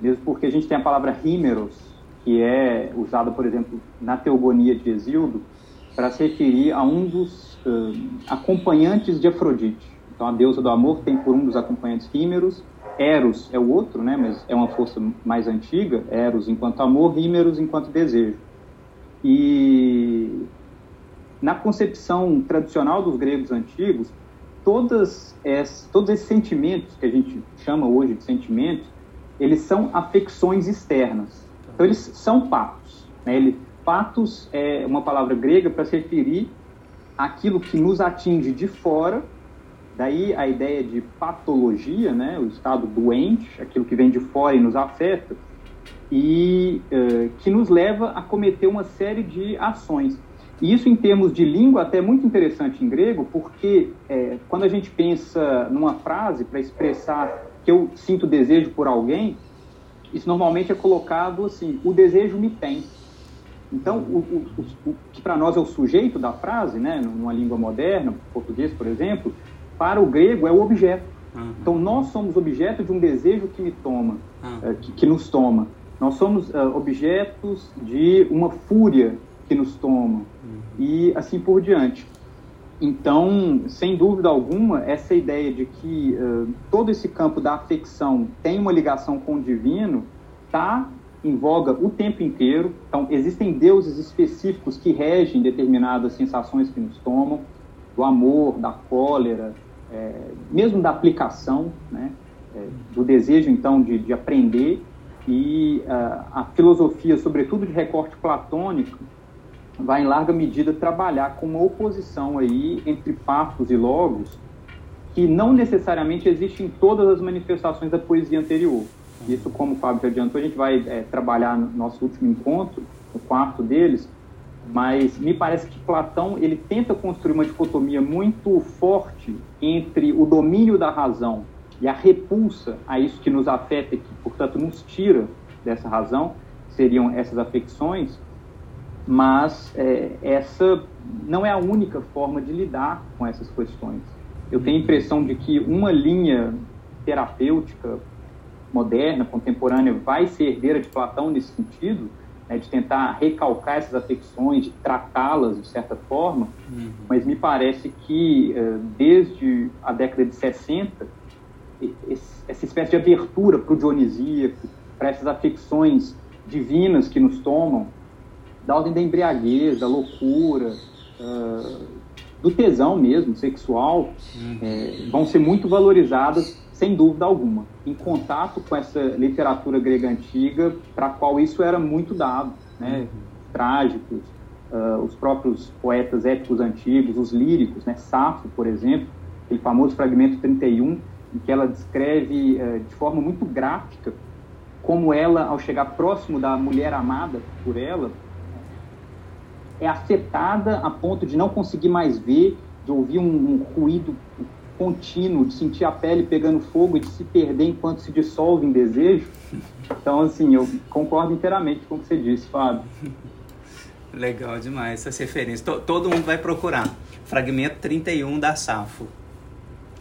mesmo porque a gente tem a palavra hímeros, que é usada, por exemplo, na Teogonia de Exildo, para se referir a um dos uh, acompanhantes de Afrodite. Então, a deusa do amor tem por um dos acompanhantes Hímeros, Eros é o outro, né, mas é uma força mais antiga, Eros enquanto amor, Hímeros enquanto desejo. E na concepção tradicional dos gregos antigos, todas esses, todos esses sentimentos que a gente chama hoje de sentimentos, eles são afecções externas. Então, eles são patos. Né? Ele, patos é uma palavra grega para se referir àquilo que nos atinge de fora, daí a ideia de patologia, né? o estado doente, aquilo que vem de fora e nos afeta, e uh, que nos leva a cometer uma série de ações. E isso, em termos de língua, até é muito interessante em grego, porque é, quando a gente pensa numa frase para expressar que eu sinto desejo por alguém, isso normalmente é colocado assim, o desejo me tem. Então, o, o, o, o que para nós é o sujeito da frase, né, numa língua moderna, português, por exemplo, para o grego é o objeto. Uhum. Então, nós somos objeto de um desejo que me toma, uhum. uh, que, que, nos toma. Nós somos uh, objetos de uma fúria que nos toma. E assim por diante. Então, sem dúvida alguma, essa ideia de que uh, todo esse campo da afecção tem uma ligação com o divino está em voga o tempo inteiro. Então, existem deuses específicos que regem determinadas sensações que nos tomam, do amor, da cólera, é, mesmo da aplicação, né, é, do desejo, então, de, de aprender. E uh, a filosofia, sobretudo de recorte platônico, vai em larga medida trabalhar com uma oposição aí entre patos e logos que não necessariamente existe em todas as manifestações da poesia anterior. Isso, como o Fábio já adiantou, a gente vai é, trabalhar no nosso último encontro, o quarto deles, mas me parece que Platão ele tenta construir uma dicotomia muito forte entre o domínio da razão e a repulsa a isso que nos afeta e que, portanto, nos tira dessa razão, seriam essas afecções, mas é, essa não é a única forma de lidar com essas questões. Eu tenho a impressão de que uma linha terapêutica moderna, contemporânea, vai ser herdeira de Platão nesse sentido, né, de tentar recalcar essas afecções, de tratá-las de certa forma, uhum. mas me parece que uh, desde a década de 60, essa espécie de abertura para o dionisíaco, para essas afecções divinas que nos tomam, da ordem da embriaguez, da loucura, uh, do tesão mesmo, sexual, uhum. é, vão ser muito valorizadas, sem dúvida alguma, em contato com essa literatura grega antiga, para a qual isso era muito dado, né? Uhum. Trágicos, uh, os próprios poetas épicos antigos, os líricos, né? Safo, por exemplo, aquele famoso fragmento 31, em que ela descreve uh, de forma muito gráfica como ela, ao chegar próximo da mulher amada por ela, é afetada a ponto de não conseguir mais ver, de ouvir um, um ruído contínuo, de sentir a pele pegando fogo e de se perder enquanto se dissolve em desejo. Então, assim, eu concordo inteiramente com o que você disse, Fábio. Legal demais essa referência. Todo mundo vai procurar. Fragmento 31 da Safo.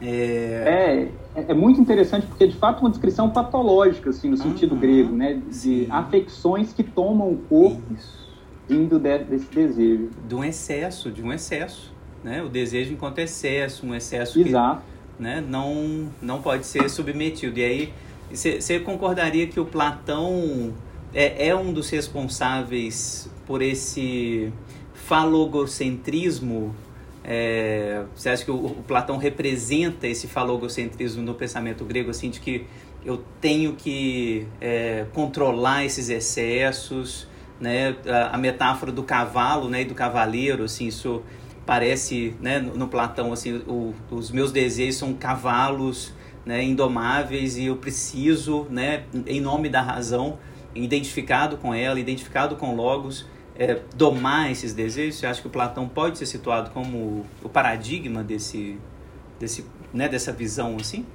É... é... É, muito interessante porque, de fato, é uma descrição patológica, assim, no sentido uhum. grego, né? De Sim. afecções que tomam o corpo Isso vindo de, desse desejo. De um excesso, de um excesso. Né? O desejo enquanto excesso, um excesso Exato. que né? não, não pode ser submetido. E aí, você concordaria que o Platão é, é um dos responsáveis por esse falogocentrismo é, você acha que o, o, Platão representa esse falogocentrismo no pensamento grego, assim, de que eu tenho que é, controlar esses excessos, né, a, metáfora do cavalo, né, e do cavaleiro, assim, isso parece, né, no, no Platão, assim, o, os meus desejos são cavalos, né, indomáveis e eu preciso, né, em nome da razão, identificado com ela, identificado com Logos, é, domar esses desejos. Você acha que o Platão pode ser situado como o paradigma desse, desse, né, dessa visão assim?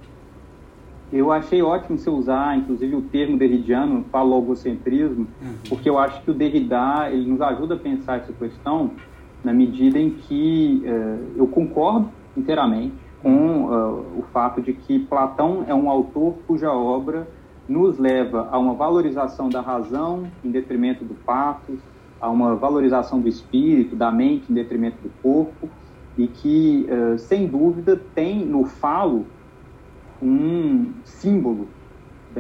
Eu achei ótimo você usar, inclusive, o termo derridiano, falogocentrismo, uhum. porque eu acho que o Derrida ele nos ajuda a pensar essa questão na medida em que uh, eu concordo inteiramente com uh, o fato de que Platão é um autor cuja obra nos leva a uma valorização da razão em detrimento do patos, a uma valorização do espírito, da mente em detrimento do corpo, e que, uh, sem dúvida, tem no falo um símbolo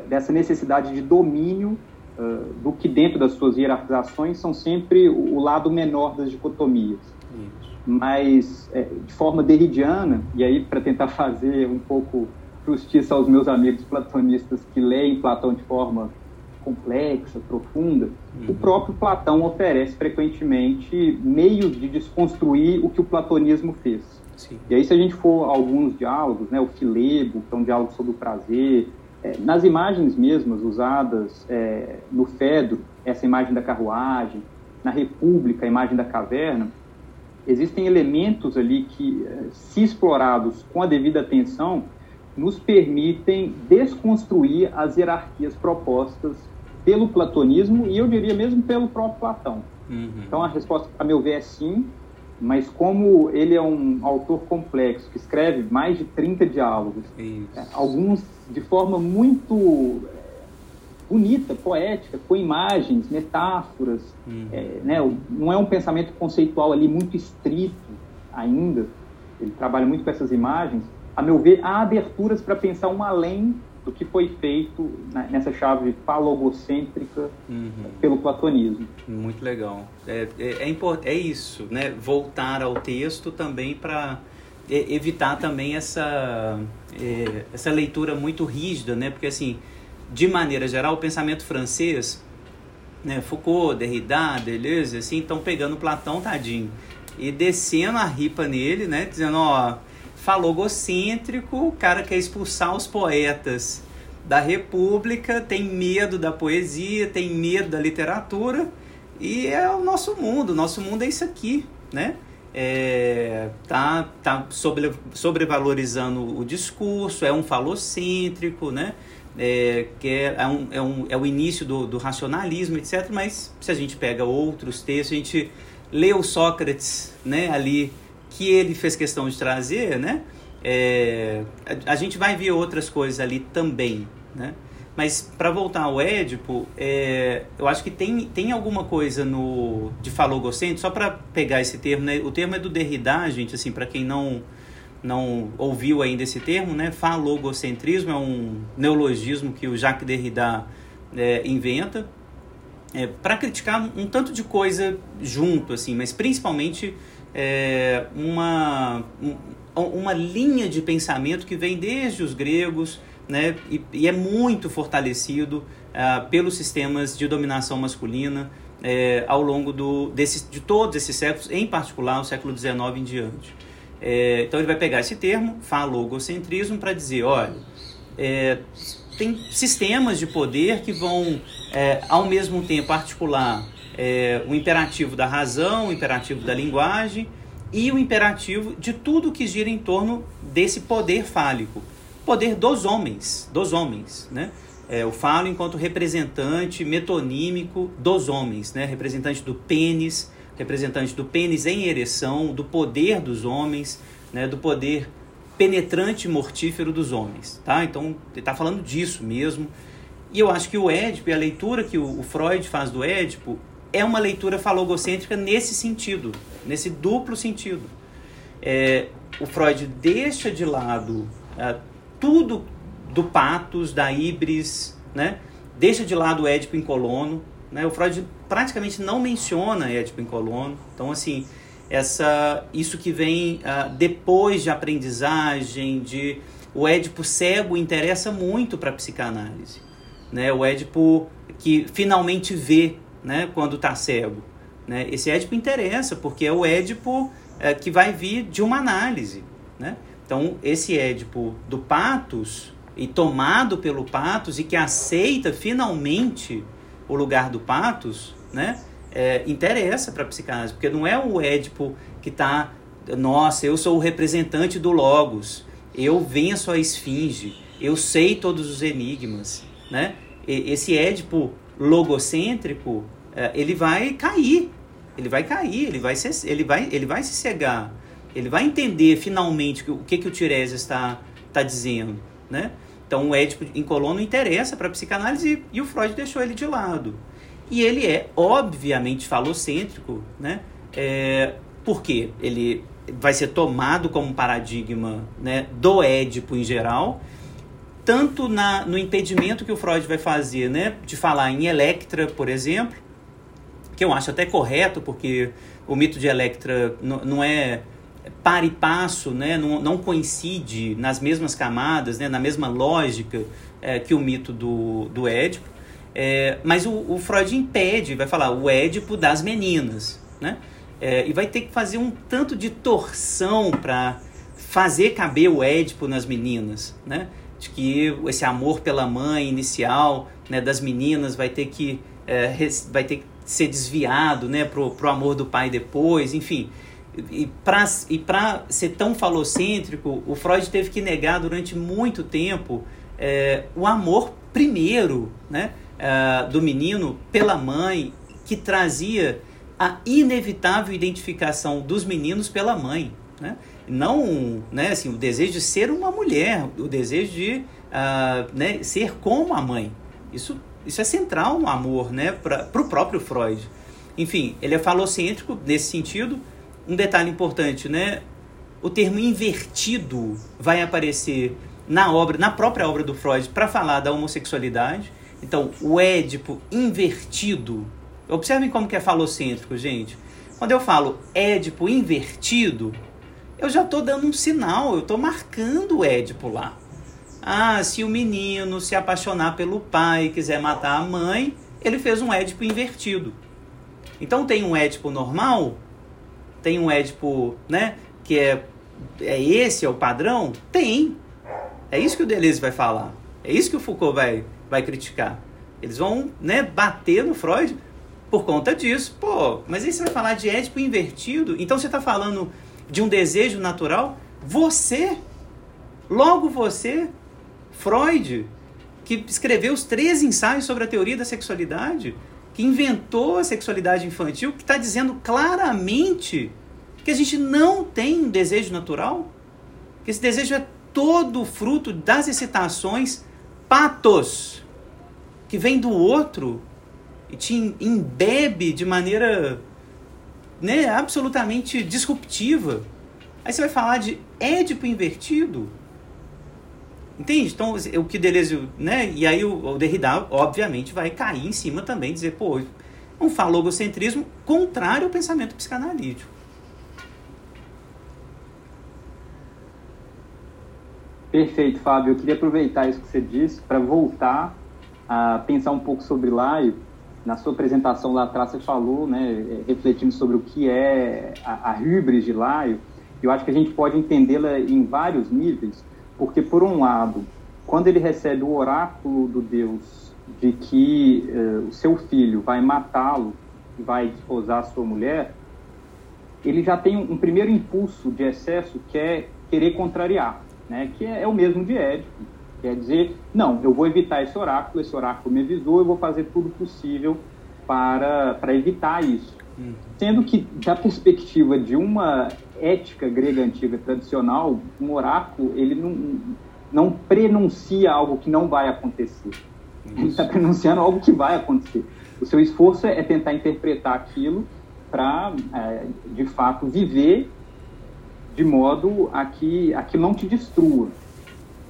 dessa necessidade de domínio uh, do que dentro das suas hierarquizações são sempre o, lado menor das dicotomias. Isso. Mas é, de forma derridiana, e aí para tentar fazer um pouco justiça aos meus amigos platonistas que leem Platão de forma complexa, profunda, uhum. o próprio Platão oferece frequentemente meios de desconstruir o que o platonismo fez. Sim. E aí, se a gente for a alguns diálogos, né, o Filebo, que é um diálogo sobre o prazer, é, nas imagens mesmas usadas é, no Fedro, essa imagem da carruagem, na República, a imagem da caverna, existem elementos ali que, é, se explorados com a devida atenção, nos permitem desconstruir as hierarquias propostas pelo platonismo e eu diria mesmo pelo próprio Platão. Uhum. Então a resposta, a meu ver, é sim, mas como ele é um autor complexo, que escreve mais de 30 diálogos, é, alguns de forma muito é, bonita, poética, com imagens, metáforas, uhum. é, né? não é um pensamento conceitual ali muito estrito ainda, ele trabalha muito com essas imagens, a meu ver, há aberturas para pensar um além do que foi feito nessa chave falogocêntrica uhum. pelo platonismo. Muito legal. É, é, é, é isso, né? Voltar ao texto também para evitar também essa, é, essa leitura muito rígida, né? Porque, assim, de maneira geral, o pensamento francês, né? Foucault, Derrida, Deleuze, assim, estão pegando Platão, tadinho, e descendo a ripa nele, né? Dizendo, ó falogocêntrico, o cara quer expulsar os poetas da República, tem medo da poesia, tem medo da literatura, e é o nosso mundo, o nosso mundo é isso aqui, né? É, tá tá sobre, sobrevalorizando o discurso, é um falocêntrico, né? É, que é, é, um, é, um, é o início do, do racionalismo, etc. Mas se a gente pega outros textos, a gente lê o Sócrates né, ali que ele fez questão de trazer, né? É, a, a, gente vai ver outras coisas ali também, né? Mas para voltar ao Édipo, é, eu acho que tem, tem alguma coisa no de falogocêntrico, só para pegar esse termo, né? O termo é do Derrida, gente, assim, para quem não não ouviu ainda esse termo, né? Falogocentrismo é um neologismo que o Jacques Derrida é, inventa é, para criticar um tanto de coisa junto, assim, mas principalmente é, uma, uma linha de pensamento que vem desde os gregos, né, e, e é muito fortalecido uh, pelos sistemas de dominação masculina é, ao longo do, desse, de todos esses séculos, em particular o século XIX em diante. É, então ele vai pegar esse termo, falogocentrismo, para dizer, olha, é, tem sistemas de poder que vão, é, ao mesmo tempo, articular é, o imperativo da razão, o imperativo da linguagem e o imperativo de tudo que gira em torno desse poder fálico, poder dos homens, dos homens, né? É, eu falo enquanto representante metonímico dos homens, né? Representante do pênis, representante do pênis em ereção, do poder dos homens, né? Do poder penetrante mortífero dos homens, tá? Então, ele está falando disso mesmo. E eu acho que o Édipo, a leitura que o, Freud faz do Édipo, é uma leitura falogocêntrica nesse sentido, nesse duplo sentido. É, o Freud deixa de lado é, tudo do patos, da ibris, né? deixa de lado o Édipo em colono. Né? O Freud praticamente não menciona Édipo em colono. Então, assim, essa, isso que vem uh, depois de aprendizagem, de o Édipo cego interessa muito para a psicanálise. Né? O Édipo que finalmente vê né, quando está cego. Né? Esse Édipo interessa, porque é o Édipo é, que vai vir de uma análise. Né? Então, esse Édipo do Patos, e tomado pelo Patos, e que aceita finalmente o lugar do Patos, né? É, interessa para a psicanálise, porque não é o Édipo que está, nossa, eu sou o representante do Logos, eu venço a esfinge, eu sei todos os enigmas, né? Esse Édipo logocêntrico, é, ele vai cair. Ele vai cair, ele vai, ser, ele vai, ele vai se cegar. Ele vai entender finalmente o que, que o Tiresias está tá dizendo. Né? Então o Édipo em Colono interessa para a psicanálise e, o Freud deixou ele de lado. E ele é, obviamente, falocêntrico, né? É, porque ele vai ser tomado como paradigma né, do Édipo em geral, tanto na, no impedimento que o Freud vai fazer, né, de falar em Electra, por exemplo, que eu acho até correto, porque o mito de Electra não é par e passo, né, não, não coincide nas mesmas camadas, né, na mesma lógica é, que o mito do, do Édipo, é, mas o, o, Freud impede, vai falar o Édipo das meninas, né, é, e vai ter que fazer um tanto de torção para fazer caber o Édipo nas meninas, né, de que esse amor pela mãe inicial né, das meninas vai ter que é, vai ter que ser desviado né, pro, pro amor do pai depois, enfim. E para e pra ser tão falocêntrico, o Freud teve que negar durante muito tempo é, o amor primeiro né, é, do menino pela mãe, que trazia a inevitável identificação dos meninos pela mãe. Né? Não né, assim, o desejo de ser uma mulher, o desejo de uh, né, ser como a mãe. Isso, isso é central no amor né, para o próprio Freud. Enfim, ele é falocêntrico nesse sentido. Um detalhe importante, né? O termo invertido vai aparecer na obra, na própria obra do Freud, para falar da homossexualidade. Então, o Édipo invertido. Observem como que é falocêntrico, gente. Quando eu falo Édipo invertido, eu já estou dando um sinal, eu estou marcando o Édipo lá. Ah, se o menino se apaixonar pelo pai e quiser matar a mãe, ele fez um Édipo invertido. Então tem um Édipo normal, tem um Édipo, né, que é, é esse é o padrão? Tem. É isso que o Deleuze vai falar. É isso que o Foucault vai, vai criticar. Eles vão, né, bater no Freud por conta disso. Pô, mas aí você vai falar de Édipo invertido? Então você está falando de um desejo natural, você, logo você, Freud, que escreveu os três ensaios sobre a teoria da sexualidade, que inventou a sexualidade infantil, que está dizendo claramente que a gente não tem um desejo natural, que esse desejo é todo fruto das excitações patos, que vem do outro e te embebe de maneira né, absolutamente disruptiva. Aí você vai falar de Édipo invertido. Entende? Então, o que Deleuze, né? E aí o, o Derrida, obviamente, vai cair em cima também, dizer, pô, um falogocentrismo contrário ao pensamento psicanalítico. Perfeito, Fábio. Eu queria aproveitar isso que você disse para voltar a pensar um pouco sobre Laio. Na sua apresentação lá atrás você falou, né, refletindo sobre o que é a, a híbris de Laio. Eu acho que a gente pode entendê-la em vários níveis, porque por um lado, quando ele recebe o oráculo do Deus de que uh, o seu filho vai matá-lo e vai desposar sua mulher, ele já tem um, um, primeiro impulso de excesso que é querer contrariar, né? que é, é o mesmo de Édipo. Quer dizer, não, eu vou evitar esse oráculo, esse oráculo me avisou, eu vou fazer tudo possível para, para evitar isso. Uhum. Sendo que, da perspectiva de uma ética grega antiga tradicional, um oráculo, ele não, não prenuncia algo que não vai acontecer. Ele está pronunciando algo que vai acontecer. O seu esforço é tentar interpretar aquilo para, é, de fato, viver de modo a que aquilo não te destrua.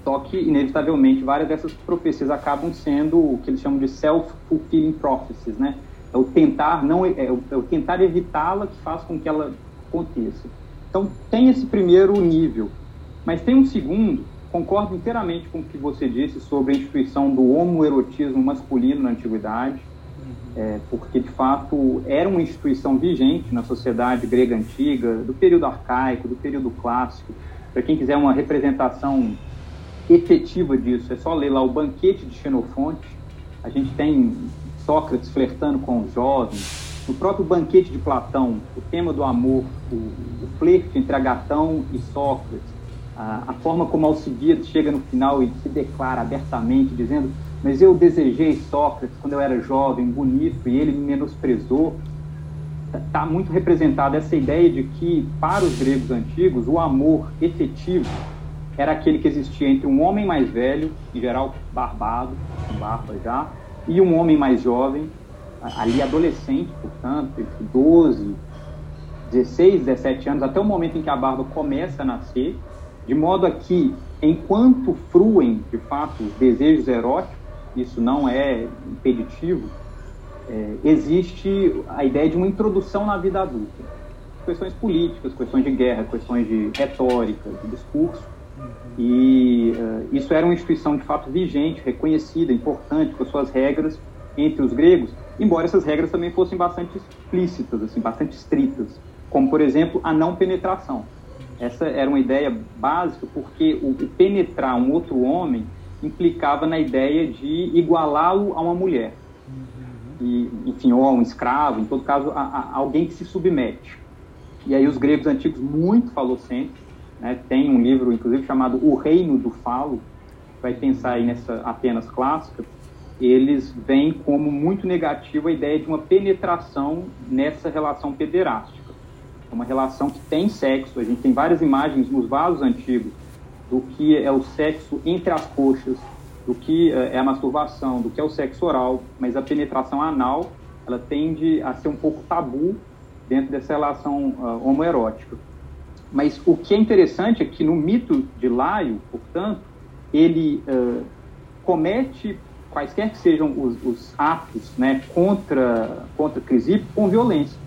Só que, inevitavelmente, várias dessas profecias acabam sendo o que eles chamam de self-fulfilling prophecies, né? É o tentar não é o, é o tentar evitá-la que faz com que ela aconteça. Então tem esse primeiro nível, mas tem um segundo concordo inteiramente com o que você disse sobre a instituição do homoerotismo masculino na antiguidade, uhum. é, porque de fato era uma instituição vigente na sociedade grega antiga, do período arcaico, do período clássico. Para quem quiser uma representação efetiva disso, é só ler lá o Banquete de Xenofonte. A gente tem Sócrates flertando com os jovens. No próprio Banquete de Platão, o tema do amor, o, o flerte entre Agatão e Sócrates a, a forma como Alcibiades chega no final e se declara abertamente, dizendo: Mas eu desejei Sócrates quando eu era jovem, bonito, e ele me menosprezou. Está tá muito representada essa ideia de que, para os gregos antigos, o amor efetivo era aquele que existia entre um homem mais velho, em geral barbado, com barba já, e um homem mais jovem, ali adolescente, portanto, entre 12, 16, 17 anos, até o momento em que a barba começa a nascer, de modo a que, enquanto fruem, de fato, os desejos eróticos, isso não é impeditivo, é, existe a ideia de uma introdução na vida adulta. Questões políticas, questões de guerra, questões de retórica, de discurso. E uh, isso era uma instituição de fato vigente, reconhecida, importante, com suas regras entre os gregos, embora essas regras também fossem bastante explícitas, assim, bastante estritas, como, por exemplo, a não penetração. Essa era uma ideia básica porque o, penetrar um outro homem implicava na ideia de igualá-lo a uma mulher. E, enfim, ou a um escravo, em todo caso, a, a, alguém que se submete. E aí os gregos antigos, muito falocentes, né, tem um livro, inclusive, chamado O Reino do Falo, vai pensar aí nessa apenas clássica, eles veem como muito negativo a ideia de uma penetração nessa relação pederástica. É uma relação que tem sexo. A gente tem várias imagens nos vasos antigos do que é o sexo entre as coxas, do que eh, é a masturbação, do que é o sexo oral, mas a penetração anal ela tende a ser um pouco tabu dentro dessa relação uh, homoerótica. Mas o que é interessante é que no mito de Laio, portanto, ele uh, comete quaisquer que sejam os, os, atos né, contra, contra Crisipo com violência.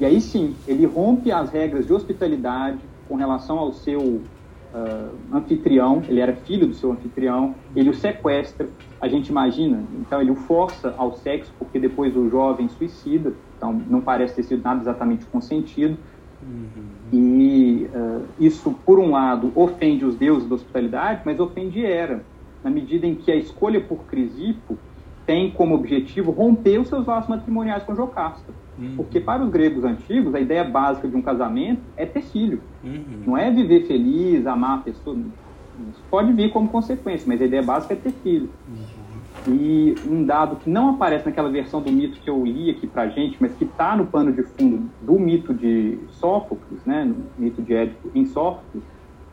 E aí sim, ele rompe as regras de hospitalidade com relação ao seu uh, anfitrião, ele era filho do seu anfitrião, ele o sequestra, a gente imagina, então ele o força ao sexo, porque depois o jovem suicida, então não parece ter sido nada exatamente consentido. Uhum. E uh, isso, por um lado, ofende os deuses da hospitalidade, mas ofende Hera, na medida em que a escolha por Crisipo tem como objetivo romper os seus laços matrimoniais com Jocasta. Uhum. Porque para os gregos antigos, a ideia básica de um casamento é ter filho. Uhum. Não é viver feliz, amar a pessoa. Isso pode vir como consequência, mas a ideia básica é ter filho. Uhum. E um dado que não aparece naquela versão do mito que eu li aqui pra gente, mas que está no pano de fundo do mito de Sófocles, né, no mito de Édipo em Sófocles,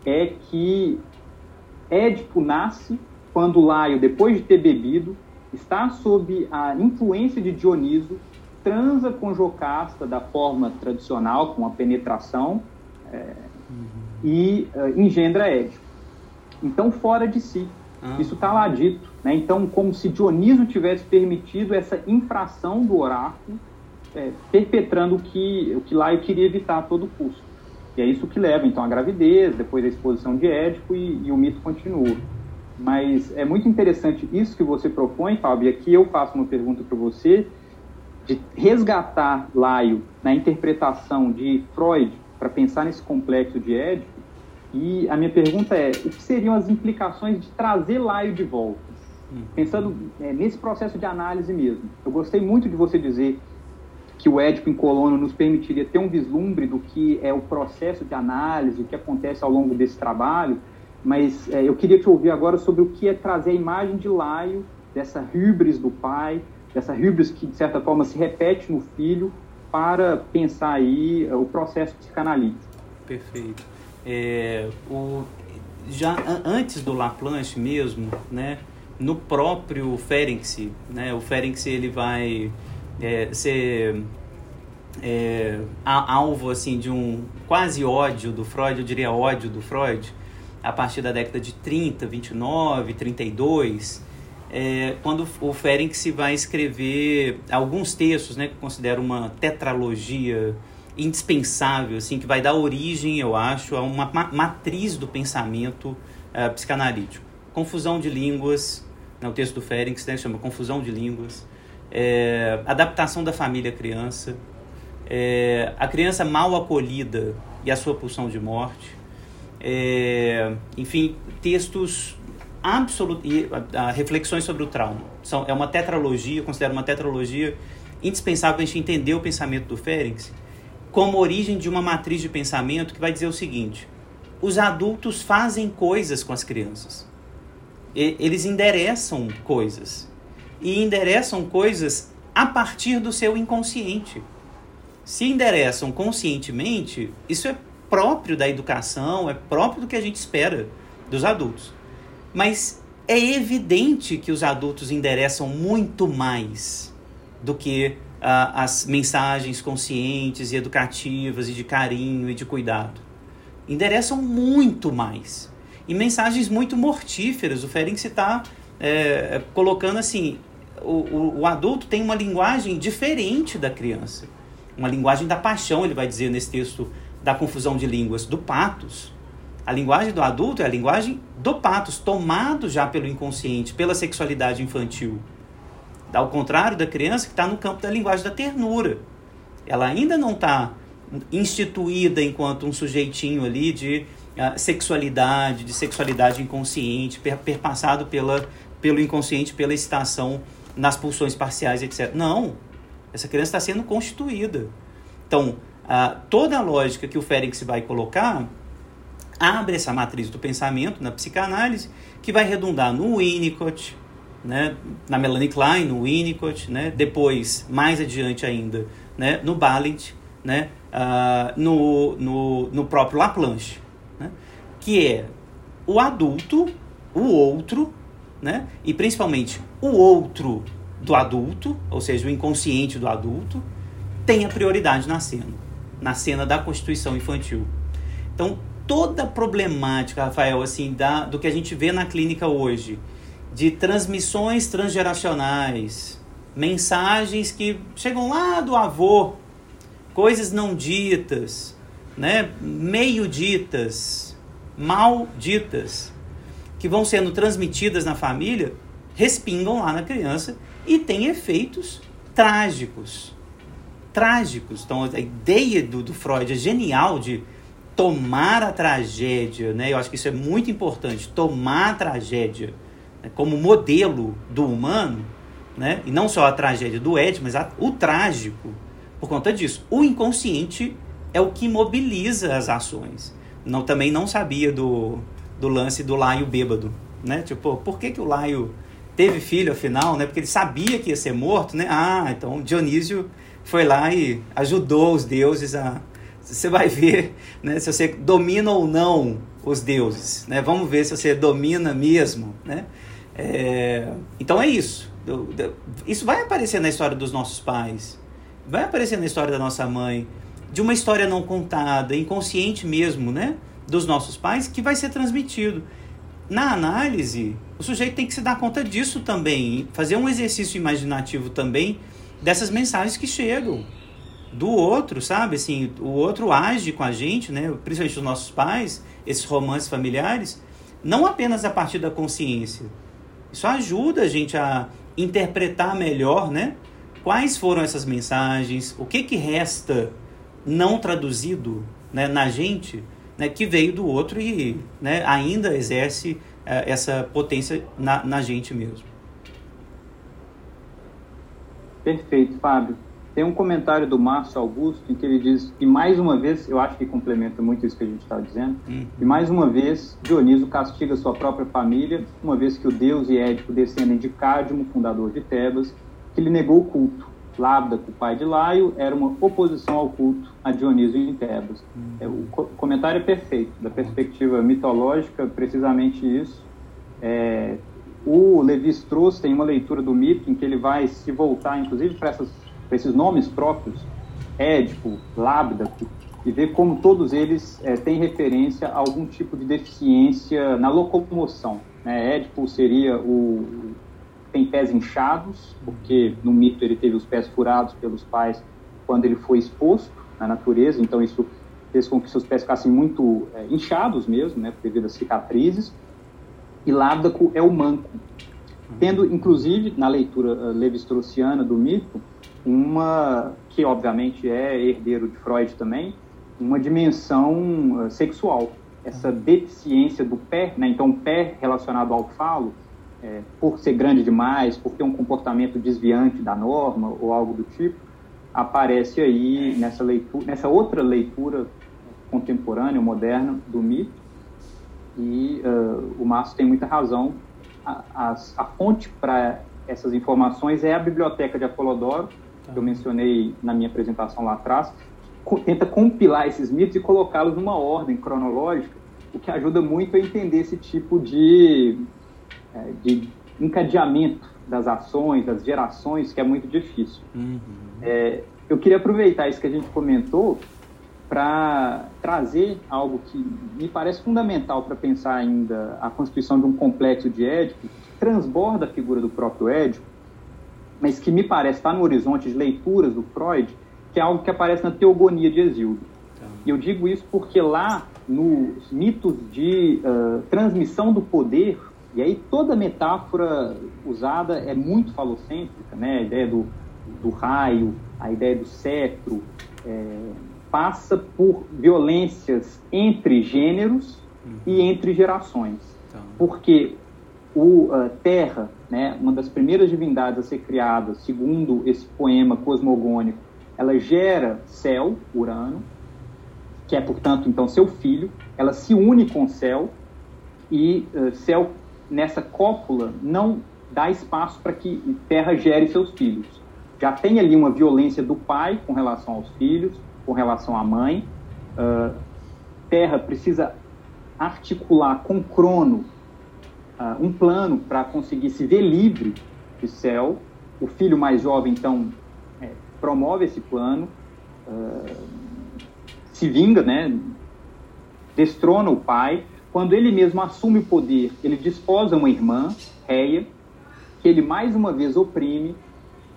é que Édipo nasce quando Laio, depois de ter bebido, está sob a influência de Dioniso, transa com Jocasta da forma tradicional, com a penetração, é, uhum. e uh, engendra Édipo. Então, fora de si. Ah. Isso está lá dito. Né? Então, como se Dioniso tivesse permitido essa infração do oráculo, é, perpetrando o que, o que eu queria evitar a todo custo. E é isso que leva, então, à gravidez, depois a exposição de Édipo e, e o mito continua. Mas é muito interessante isso que você propõe, Fábio, e aqui eu faço uma pergunta para você, de resgatar Laio na interpretação de Freud para pensar nesse complexo de Édipo. E a minha pergunta é: o que seriam as implicações de trazer Laio de volta? Pensando é, nesse processo de análise mesmo. Eu gostei muito de você dizer que o Édipo em Colono nos permitiria ter um vislumbre do que é o processo de análise, o que acontece ao longo desse trabalho, mas é, eu queria te ouvir agora sobre o que é trazer a imagem de Laio, dessa hubris do pai, dessa hubris que, de certa forma, se repete no filho, para pensar aí é, o processo psicanalítico. Perfeito. É, o, já antes do Laplanche mesmo, né, no próprio Ferenczi, né, o Ferenczi ele vai é, ser é, alvo assim de um quase ódio do Freud, eu diria ódio do Freud, a partir da década de 30, 29, 32, é, quando o Ferenc vai escrever alguns textos, né, que considero uma tetralogia indispensável, assim, que vai dar origem, eu acho, a uma matriz do pensamento uh, psicanalítico. Confusão de línguas, né, o texto do Ferenc né, chama Confusão de Línguas, é, adaptação da família criança, é, a criança mal acolhida e a sua pulsão de morte, é, enfim, textos absolutos, reflexões sobre o trauma. São, é uma tetralogia, considero uma tetralogia indispensável para a gente entender o pensamento do Ferenc como origem de uma matriz de pensamento que vai dizer o seguinte: os adultos fazem coisas com as crianças. E, eles endereçam coisas. E endereçam coisas a partir do seu inconsciente. Se endereçam conscientemente, isso é próprio da educação, é próprio do que a gente espera dos adultos. Mas é evidente que os adultos endereçam muito mais do que uh, as mensagens conscientes e educativas e de carinho e de cuidado. Endereçam muito mais. E mensagens muito mortíferas. O Ferenc está é, colocando assim: o, o, o adulto tem uma linguagem diferente da criança. Uma linguagem da paixão, ele vai dizer nesse texto da confusão de línguas, do patos. A linguagem do adulto é a linguagem do patos, tomado já pelo inconsciente, pela sexualidade infantil. Ao contrário da criança que está no campo da linguagem da ternura. Ela ainda não está instituída enquanto um sujeitinho ali de sexualidade, de sexualidade inconsciente, per perpassado pela, pelo inconsciente, pela excitação nas pulsões parciais, etc. Não. Essa criança está sendo constituída. Então, toda a lógica que o Ferenc vai colocar abre essa matriz do pensamento na psicanálise, que vai redundar no Winnicott, né, na Melanie Klein, no Winnicott, né, depois, mais adiante ainda, né, no Balint, né, uh, no, no, no próprio Laplanche, que é o adulto, o outro, né, e principalmente o outro do adulto, ou seja, o inconsciente do adulto, tem a prioridade na cena na cena da Constituição Infantil. Então, toda a problemática, Rafael, assim, da, do que a gente vê na clínica hoje, de transmissões transgeracionais, mensagens que chegam lá do avô, coisas não ditas, né, meio ditas, mal ditas, que vão sendo transmitidas na família, respingam lá na criança e têm efeitos trágicos trágicos. Então, a ideia do, do Freud é genial de tomar a tragédia, né? Eu acho que isso é muito importante, tomar a tragédia né? como modelo do humano, né? E não só a tragédia do Ed, mas a, o trágico. Por conta disso, o inconsciente é o que mobiliza as ações. Não, também não sabia do, do lance do Laio bêbado, né? Tipo, por que, que o Laio teve filho afinal, né? Porque ele sabia que ia ser morto, né? Ah, então Dionísio foi lá e ajudou os deuses a. Você vai ver né, se você domina ou não os deuses. Né? Vamos ver se você domina mesmo. Né? É, então é isso. isso vai aparecer na história dos nossos pais, vai aparecer na história da nossa mãe, de uma história não contada, inconsciente mesmo, né? Dos nossos pais, que vai ser transmitido. Na análise, o sujeito tem que se dar conta disso também, fazer um exercício imaginativo também dessas mensagens que chegam do outro, sabe? Assim, o outro age com a gente, né? Principalmente os nossos pais, esses romances familiares, não apenas a partir da consciência. Isso ajuda a gente a interpretar melhor, né? Quais foram essas mensagens, o que que resta não traduzido né, na gente, né, que veio do outro e né, ainda exerce uh, essa potência na, na gente mesmo. Perfeito, Fábio. Tem um comentário do Márcio Augusto em que ele diz que mais uma vez, eu acho que complementa muito isso que a gente está dizendo, uhum. e mais uma vez Dioniso castiga sua própria família, uma vez que o Deus e Édipo descendem de Cádimo, fundador de Tebas, que lhe negou o culto. Lábdaco, o pai de Laio, era uma oposição ao culto a Dioniso em Tebas. É, o comentário é perfeito, da perspectiva mitológica, precisamente isso. É, o Levi-Strauss tem uma leitura do mito em que ele vai se voltar, inclusive, para esses nomes próprios, Édipo, Lábdaco, e ver como todos eles é, têm referência a algum tipo de deficiência na locomoção. Né? Édipo seria o tem pés inchados, porque no mito ele teve os pés furados pelos pais quando ele foi exposto na natureza, então isso fez com que seus pés ficassem muito é, inchados mesmo, né, devido às cicatrizes. E Lábdaco é o manco, tendo inclusive na leitura uh, levi-straussiana do mito uma que obviamente é herdeiro de Freud também, uma dimensão uh, sexual, essa deficiência do pé, né? Então o pé relacionado ao falo é, por ser grande demais, por ter um comportamento desviante da norma ou algo do tipo, aparece aí nessa leitura, nessa outra leitura contemporânea, moderna do mito. E uh, o Márcio tem muita razão. A, a, a fonte para essas informações é a Biblioteca de Apolodoro, que eu mencionei na minha apresentação lá atrás, tenta compilar esses mitos e colocá-los numa ordem cronológica, o que ajuda muito a entender esse tipo de de encadeamento das ações, das gerações, que é muito difícil. Uhum. É, eu queria aproveitar isso que a gente comentou para trazer algo que me parece fundamental para pensar ainda a constituição de um complexo de Édipo, que transborda a figura do próprio Édipo, mas que me parece estar no horizonte de leituras do Freud, que é algo que aparece na Teogonia de Exildo. Tá. E eu digo isso porque lá, nos mitos de uh, transmissão do poder, e aí toda metáfora usada é muito falocêntrica, né? A ideia do, do raio, a ideia do cetro, é, passa por violências entre gêneros uhum. e entre gerações. Então. Porque o uh, Terra, né, uma das primeiras divindades a ser criada, segundo esse poema cosmogônico, ela gera céu, Urano, que é, portanto, então seu filho, ela se une com o céu, e uh, céu nessa cópula não dá espaço para que Terra gere seus filhos. Já tem ali uma violência do pai com relação aos filhos, com relação à mãe. Uh, Terra precisa articular com Crono uh, um plano para conseguir se ver livre de céu. O filho mais jovem, então, é, promove esse plano, uh, se vinga, né? destrona o pai, quando ele mesmo assume o poder, ele desposa uma irmã, Reia, que ele mais uma vez oprime,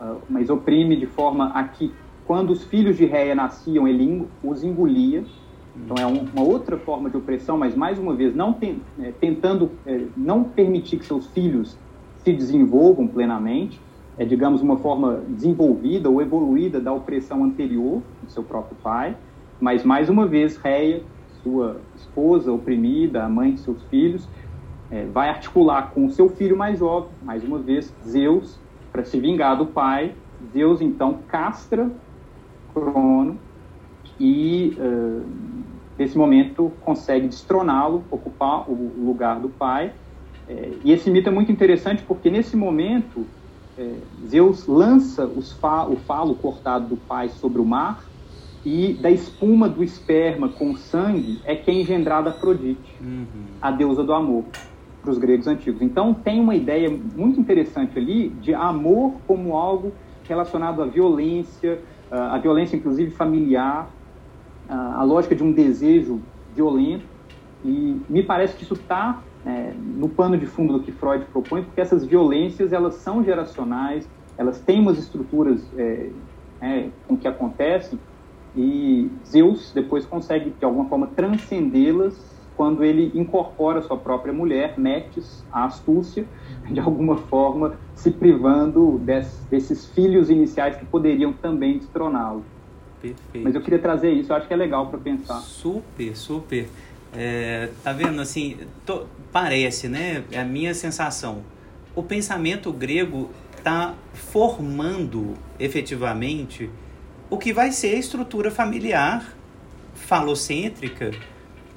uh, mas oprime de forma a que, quando os filhos de Reia nasciam, ele os engolia. Então é um, uma outra forma de opressão, mas mais uma vez não tem, é, tentando é, não permitir que seus filhos se desenvolvam plenamente. É, digamos, uma forma desenvolvida ou evoluída da opressão anterior do seu próprio pai. Mas mais uma vez, Reia sua esposa oprimida, a mãe de seus filhos, é, vai articular com o seu filho mais jovem, mais uma vez, Zeus, para se vingar do pai. Zeus então castra Crono e, uh, nesse momento, consegue destroná-lo, ocupar o lugar do pai. É, e esse mito é muito interessante porque, nesse momento, é, Zeus lança fa o falo cortado do pai sobre o mar e da espuma do esperma com sangue é que é engendrada Afrodite, uhum. a deusa do amor. para os gregos antigos. Então, tem uma ideia muito interessante ali de amor como algo relacionado à violência, à violência, inclusive, familiar, a lógica de um desejo violento. E me parece que isso está é, no pano de fundo do que Freud propõe, porque essas violências elas são geracionais, elas têm umas estruturas é, é, com que acontecem, e Zeus depois consegue, de alguma forma, transcendê-las quando ele incorpora sua própria mulher, Metis, a astúcia, de alguma forma se privando des, desses filhos iniciais que poderiam também destroná-lo. Perfeito. Mas eu queria trazer isso, eu acho que é legal para pensar. Super, super. É, tá vendo assim, to, parece, né? É a minha sensação. O pensamento grego está formando efetivamente o que vai ser a estrutura familiar falocêntrica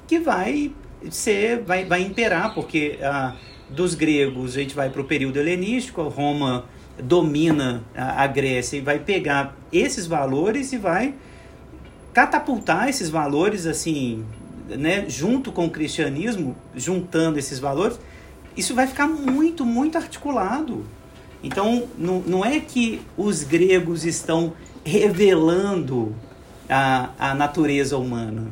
que vai ser, vai, vai imperar, porque ah, dos gregos a gente vai para o período helenístico, Roma domina a, a Grécia e vai pegar esses valores e vai catapultar esses valores assim, né, junto com o cristianismo, juntando esses valores, isso vai ficar muito, muito articulado. Então, não, não é que os gregos estão revelando a, a natureza humana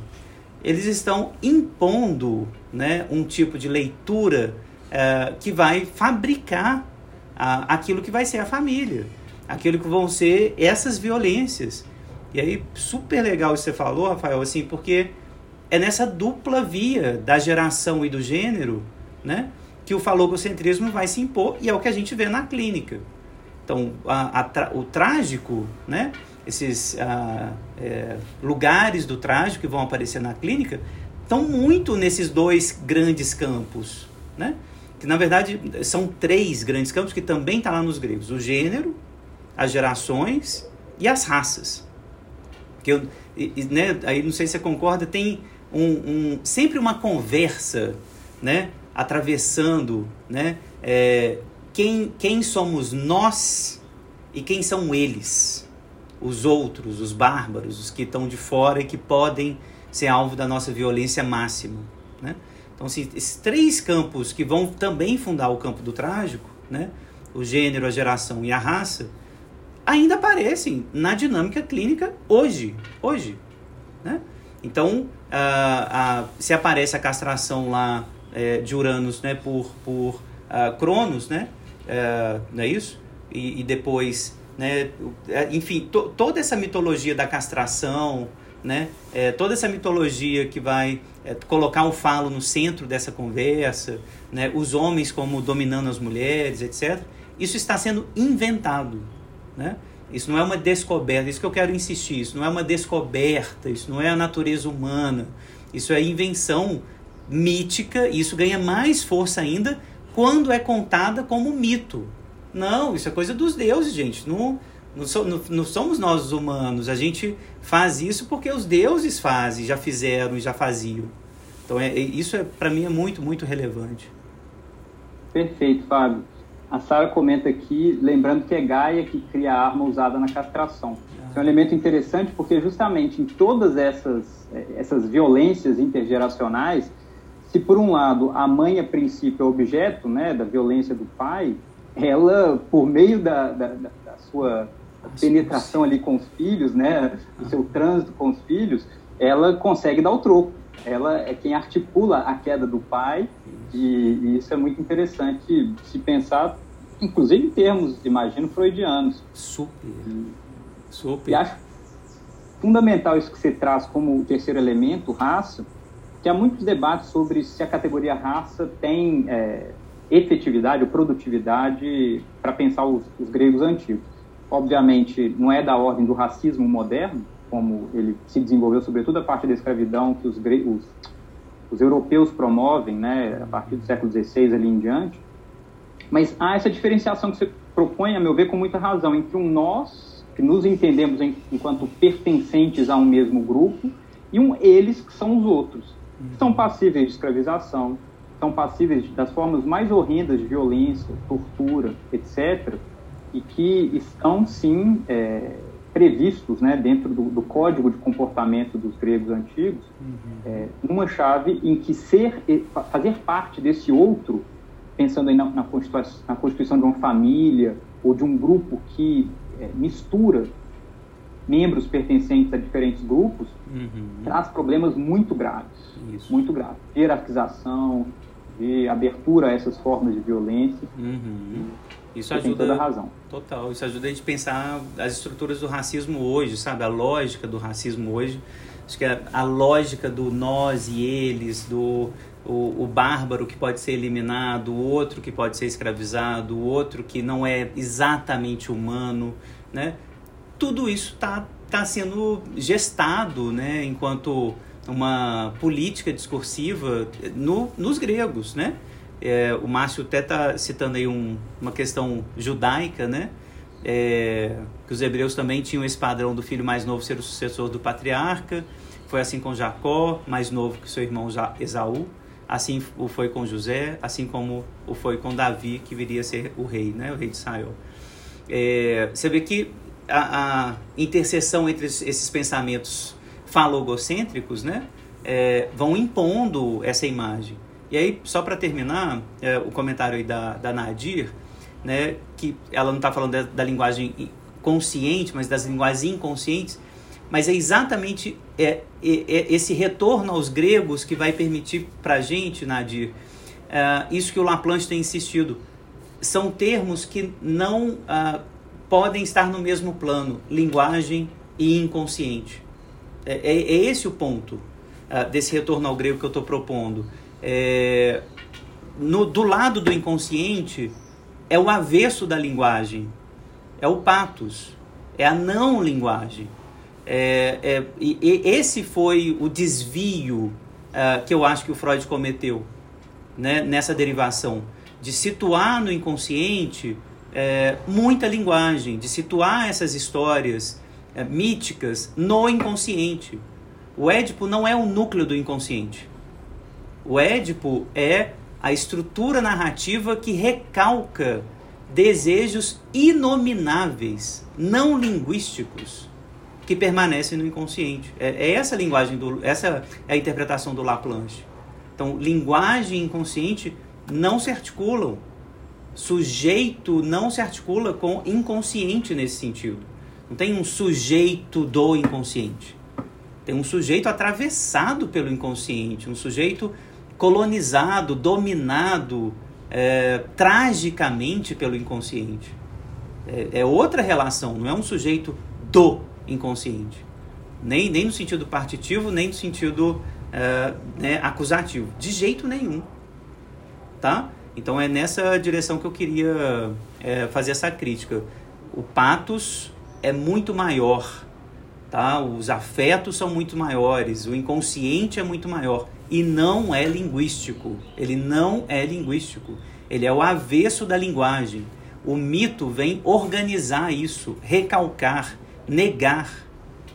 eles estão impondo né, um tipo de leitura uh, que vai fabricar uh, aquilo que vai ser a família, aquilo que vão ser essas violências. E aí, super legal isso que você falou, Rafael, assim, porque é nessa dupla via da geração e do gênero, né, que o falococentrismo vai se impor e é o que a gente vê na clínica. Então, a, a, o trágico, né, esses ah, é, lugares do trágico que vão aparecer na clínica estão muito nesses dois grandes campos, né? Que na verdade são três grandes campos que também estão tá lá nos gregos: o gênero, as gerações e as raças. Que eu, né, aí não sei se você concorda, tem um, um sempre uma conversa, né? Atravessando, né? É, quem, quem somos nós e quem são eles os outros, os bárbaros, os que estão de fora e que podem ser alvo da nossa violência máxima. Né? Então, assim, esses três campos que vão também fundar o campo do trágico, né? o gênero, a geração e a raça, ainda aparecem na dinâmica clínica hoje. Hoje. Né? Então, se aparece a castração lá é, de Uranus né, por, por Cronos, né? É, não é isso? E, e depois né? É, enfim, to, toda essa mitologia da castração, né? É, toda essa mitologia que vai é, colocar o falo no centro dessa conversa, né? os homens como dominando as mulheres, etc. Isso está sendo inventado. Né? Isso não é uma descoberta, isso que eu quero insistir, isso não é uma descoberta, isso não é a natureza humana, isso é invenção mítica e isso ganha mais força ainda quando é contada como mito. Não, isso é coisa dos deuses, gente. Não, não, so, não, não, somos nós os humanos. A gente faz isso porque os deuses fazem, já fizeram e já faziam. Então, é, isso é, para mim é muito, muito relevante. Perfeito, Fábio. A Sara comenta aqui, lembrando que é Gaia que cria a arma usada na castração. É um elemento interessante porque justamente em todas essas, é, essas violências intergeracionais, se por um lado a mãe a princípio é objeto né, da violência do pai, ela, por meio da, da, da sua penetração ali com os filhos, né, do seu trânsito com os filhos, ela consegue dar o troco. Ela é quem articula a queda do pai e, e isso é muito interessante se pensar, inclusive em termos, imagino, freudianos. Super. E, Super. E acho fundamental isso que você traz como o terceiro elemento, raça, que há muitos debates sobre se a categoria raça tem é, efetividade ou produtividade para pensar os, os, gregos antigos. Obviamente, não é da ordem do racismo moderno, como ele se desenvolveu, sobretudo a partir da escravidão que os, os, os europeus promovem, né, a partir do século XVI ali em diante. Mas há essa diferenciação que você propõe, a meu ver, com muita razão, entre um nós, que nos entendemos em, enquanto pertencentes a um mesmo grupo, e um eles, que são os outros, são passíveis de escravização, são passíveis das formas mais horrendas de violência, tortura, etc., e que estão, sim, é, previstos né, dentro do, do, código de comportamento dos gregos antigos, uhum. é, uma chave em que ser, fazer parte desse outro pensando aí na, na, constituição, na constituição de uma família ou de um grupo que é, mistura membros pertencentes a diferentes grupos, uhum. traz problemas muito graves, Isso. muito graves, de hierarquização, de abertura a essas formas de violência. Uhum. Isso Você ajuda. toda a razão. Total. Isso ajuda a gente pensar as estruturas do racismo hoje, sabe? A lógica do racismo hoje. Acho que a, a lógica do nós e eles, do o, o, bárbaro que pode ser eliminado, o outro que pode ser escravizado, o outro que não é exatamente humano, né? Tudo isso está tá sendo gestado, né? Enquanto uma política discursiva no, nos gregos, né? É, o Márcio até está citando aí um, uma questão judaica, né? É, que os hebreus também tinham esse padrão do filho mais novo ser o sucessor do patriarca. Foi assim com Jacó, mais novo que seu irmão Esaú. Assim o foi com José, assim como o foi com Davi, que viria a ser o rei, né? O rei de Israel. É, você vê que a, a interseção entre esses pensamentos falogocêntricos, né? É, vão impondo essa imagem. E aí, só para terminar, é, o comentário aí da, da Nadir, né, que ela não está falando da, da, linguagem consciente, mas das linguagens inconscientes, mas é exatamente é, é, é esse retorno aos gregos que vai permitir para a gente, Nadir, é, isso que o Laplanche tem insistido. São termos que não ah, podem estar no mesmo plano, linguagem e inconsciente. É, é, é esse o ponto uh, desse retorno ao grego que eu estou propondo. É, no, do lado do inconsciente é o avesso da linguagem, é o patos, é a não linguagem. É, é, e, e esse foi o desvio uh, que eu acho que o Freud cometeu né, nessa derivação, de situar no inconsciente é, muita linguagem, de situar essas histórias é, míticas no inconsciente. O Édipo não é o núcleo do inconsciente. O Édipo é a estrutura narrativa que recalca desejos inomináveis, não linguísticos, que permanecem no inconsciente. É, é essa a linguagem do, essa é a interpretação do Laplanche. Então, linguagem e inconsciente não se articulam. Sujeito não se articula com inconsciente nesse sentido. Não tem um sujeito do inconsciente. Tem um sujeito atravessado pelo inconsciente, um sujeito colonizado, dominado é, tragicamente pelo inconsciente. É, é, outra relação, não é um sujeito do inconsciente. Nem, nem no sentido partitivo, nem no sentido é, né, acusativo. De jeito nenhum. Tá? Então é nessa direção que eu queria é, fazer essa crítica. O patos é muito maior, tá? Os afetos são muito maiores, o inconsciente é muito maior e não é linguístico. Ele não é linguístico. Ele é o avesso da linguagem. O mito vem organizar isso, recalcar, negar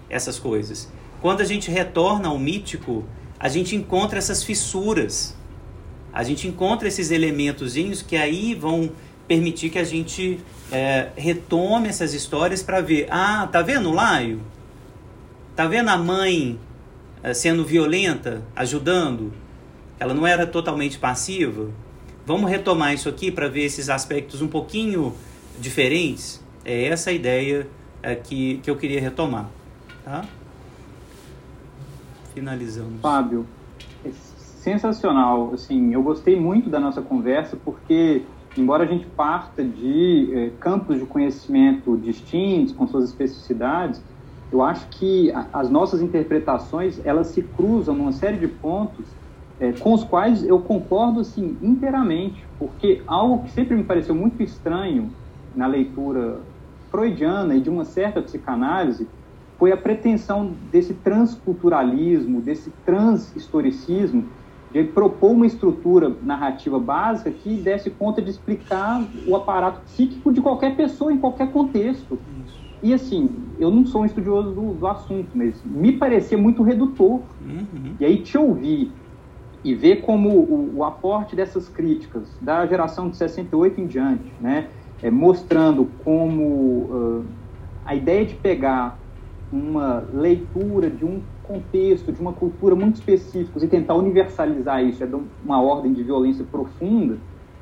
essas coisas. Quando a gente retorna ao mítico, a gente encontra essas fissuras. A gente encontra esses elementos que aí vão permitir que a gente é, retome essas histórias para ver. Ah, tá vendo o Laio? Tá vendo a mãe é, sendo violenta, ajudando? Ela não era totalmente passiva? Vamos retomar isso aqui para ver esses aspectos um pouquinho diferentes? É essa a ideia é, que, que eu queria retomar. Tá? Finalizamos. Fábio, sensacional. Assim, eu gostei muito da nossa conversa porque embora a gente parta de eh, campos de conhecimento distintos, com suas especificidades, eu acho que a, as nossas interpretações elas se cruzam numa série de pontos eh, com os quais eu concordo assim inteiramente, porque algo que sempre me pareceu muito estranho na leitura freudiana e de uma certa psicanálise foi a pretensão desse transculturalismo, desse transhistoricismo de propor uma estrutura narrativa básica que desse conta de explicar o aparato psíquico de qualquer pessoa em qualquer contexto. E assim, eu não sou um estudioso do, do assunto, mas me parecia muito redutor. Uhum. E aí te ouvir e ver como o, o, aporte dessas críticas da geração de 68 em diante, né, é, mostrando como uh, a ideia de pegar uma leitura de um contexto, de uma cultura muito específica e tentar universalizar isso é de uma ordem de violência profunda,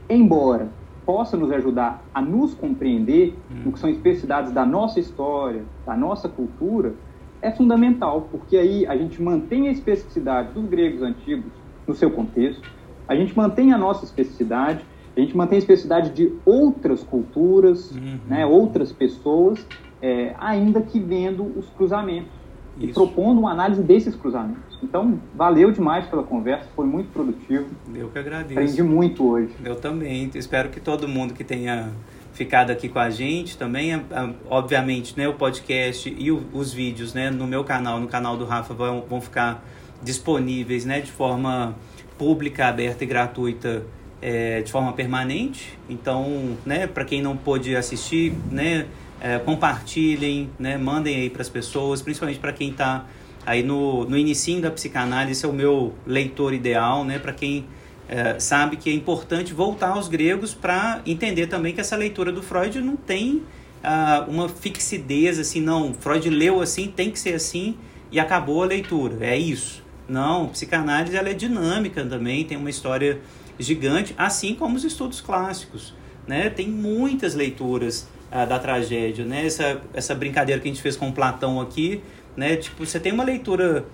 embora possa nos ajudar a nos compreender hum. no que são especificidades da nossa história, da nossa cultura, é fundamental, porque aí a gente mantém a especificidade dos gregos antigos no seu contexto, a gente mantém a nossa especificidade, a gente mantém a especificidade de outras culturas, uhum. né, outras pessoas, é, ainda que vendo os cruzamentos Isso. e propondo uma análise desses cruzamentos. Então, valeu demais pela conversa, foi muito produtivo. Eu que agradeço. Aprendi muito hoje. Eu também. Espero que todo mundo que tenha ficado aqui com a gente também, obviamente, né, o podcast e o, os vídeos, né, no meu canal, no canal do Rafa vão, vão ficar disponíveis, né, de forma pública, aberta e gratuita é, de forma permanente. Então, né, para quem não pôde assistir, né, é, compartilhem, né, mandem aí para as pessoas, principalmente para quem está aí no, no início da psicanálise, esse é o meu leitor ideal, né, para quem é, sabe que é importante voltar aos gregos para entender também que essa leitura do Freud não tem ah, uma fixidez assim, não, Freud leu assim, tem que ser assim e acabou a leitura, é isso. Não, psicanálise ela é dinâmica também, tem uma história gigante, assim como os estudos clássicos. Né? Tem muitas leituras ah, da tragédia, né? Essa, essa brincadeira que a gente fez com Platão aqui, né? Tipo, você tem uma leitura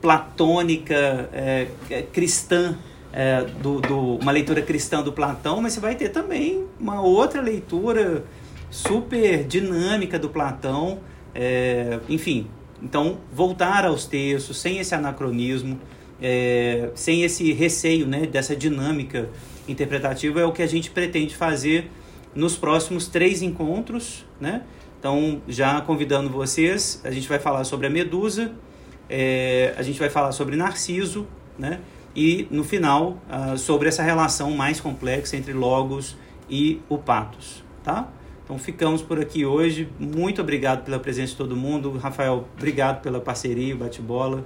platônica, é, cristã, é, do, do, uma leitura cristã do Platão, mas você vai ter também uma outra leitura super dinâmica do Platão, é, enfim. Então, voltar aos textos, sem esse anacronismo, é, sem esse receio né, dessa dinâmica interpretativa, é o que a gente pretende fazer nos próximos três encontros, né? Então, já convidando vocês, a gente vai falar sobre a Medusa, é, a gente vai falar sobre Narciso, né? E no final, uh, sobre essa relação mais complexa entre Logos e o Patos, tá? Então ficamos por aqui hoje. Muito obrigado pela presença de todo mundo. Rafael, obrigado pela parceria, bate-bola.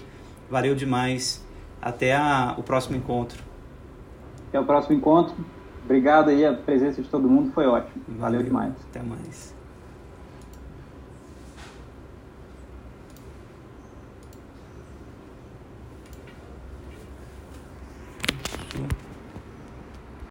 Valeu demais. Até a, o próximo encontro. Até o próximo encontro. Obrigado aí, a presença de todo mundo foi ótimo. Valeu, Valeu demais. Até mais.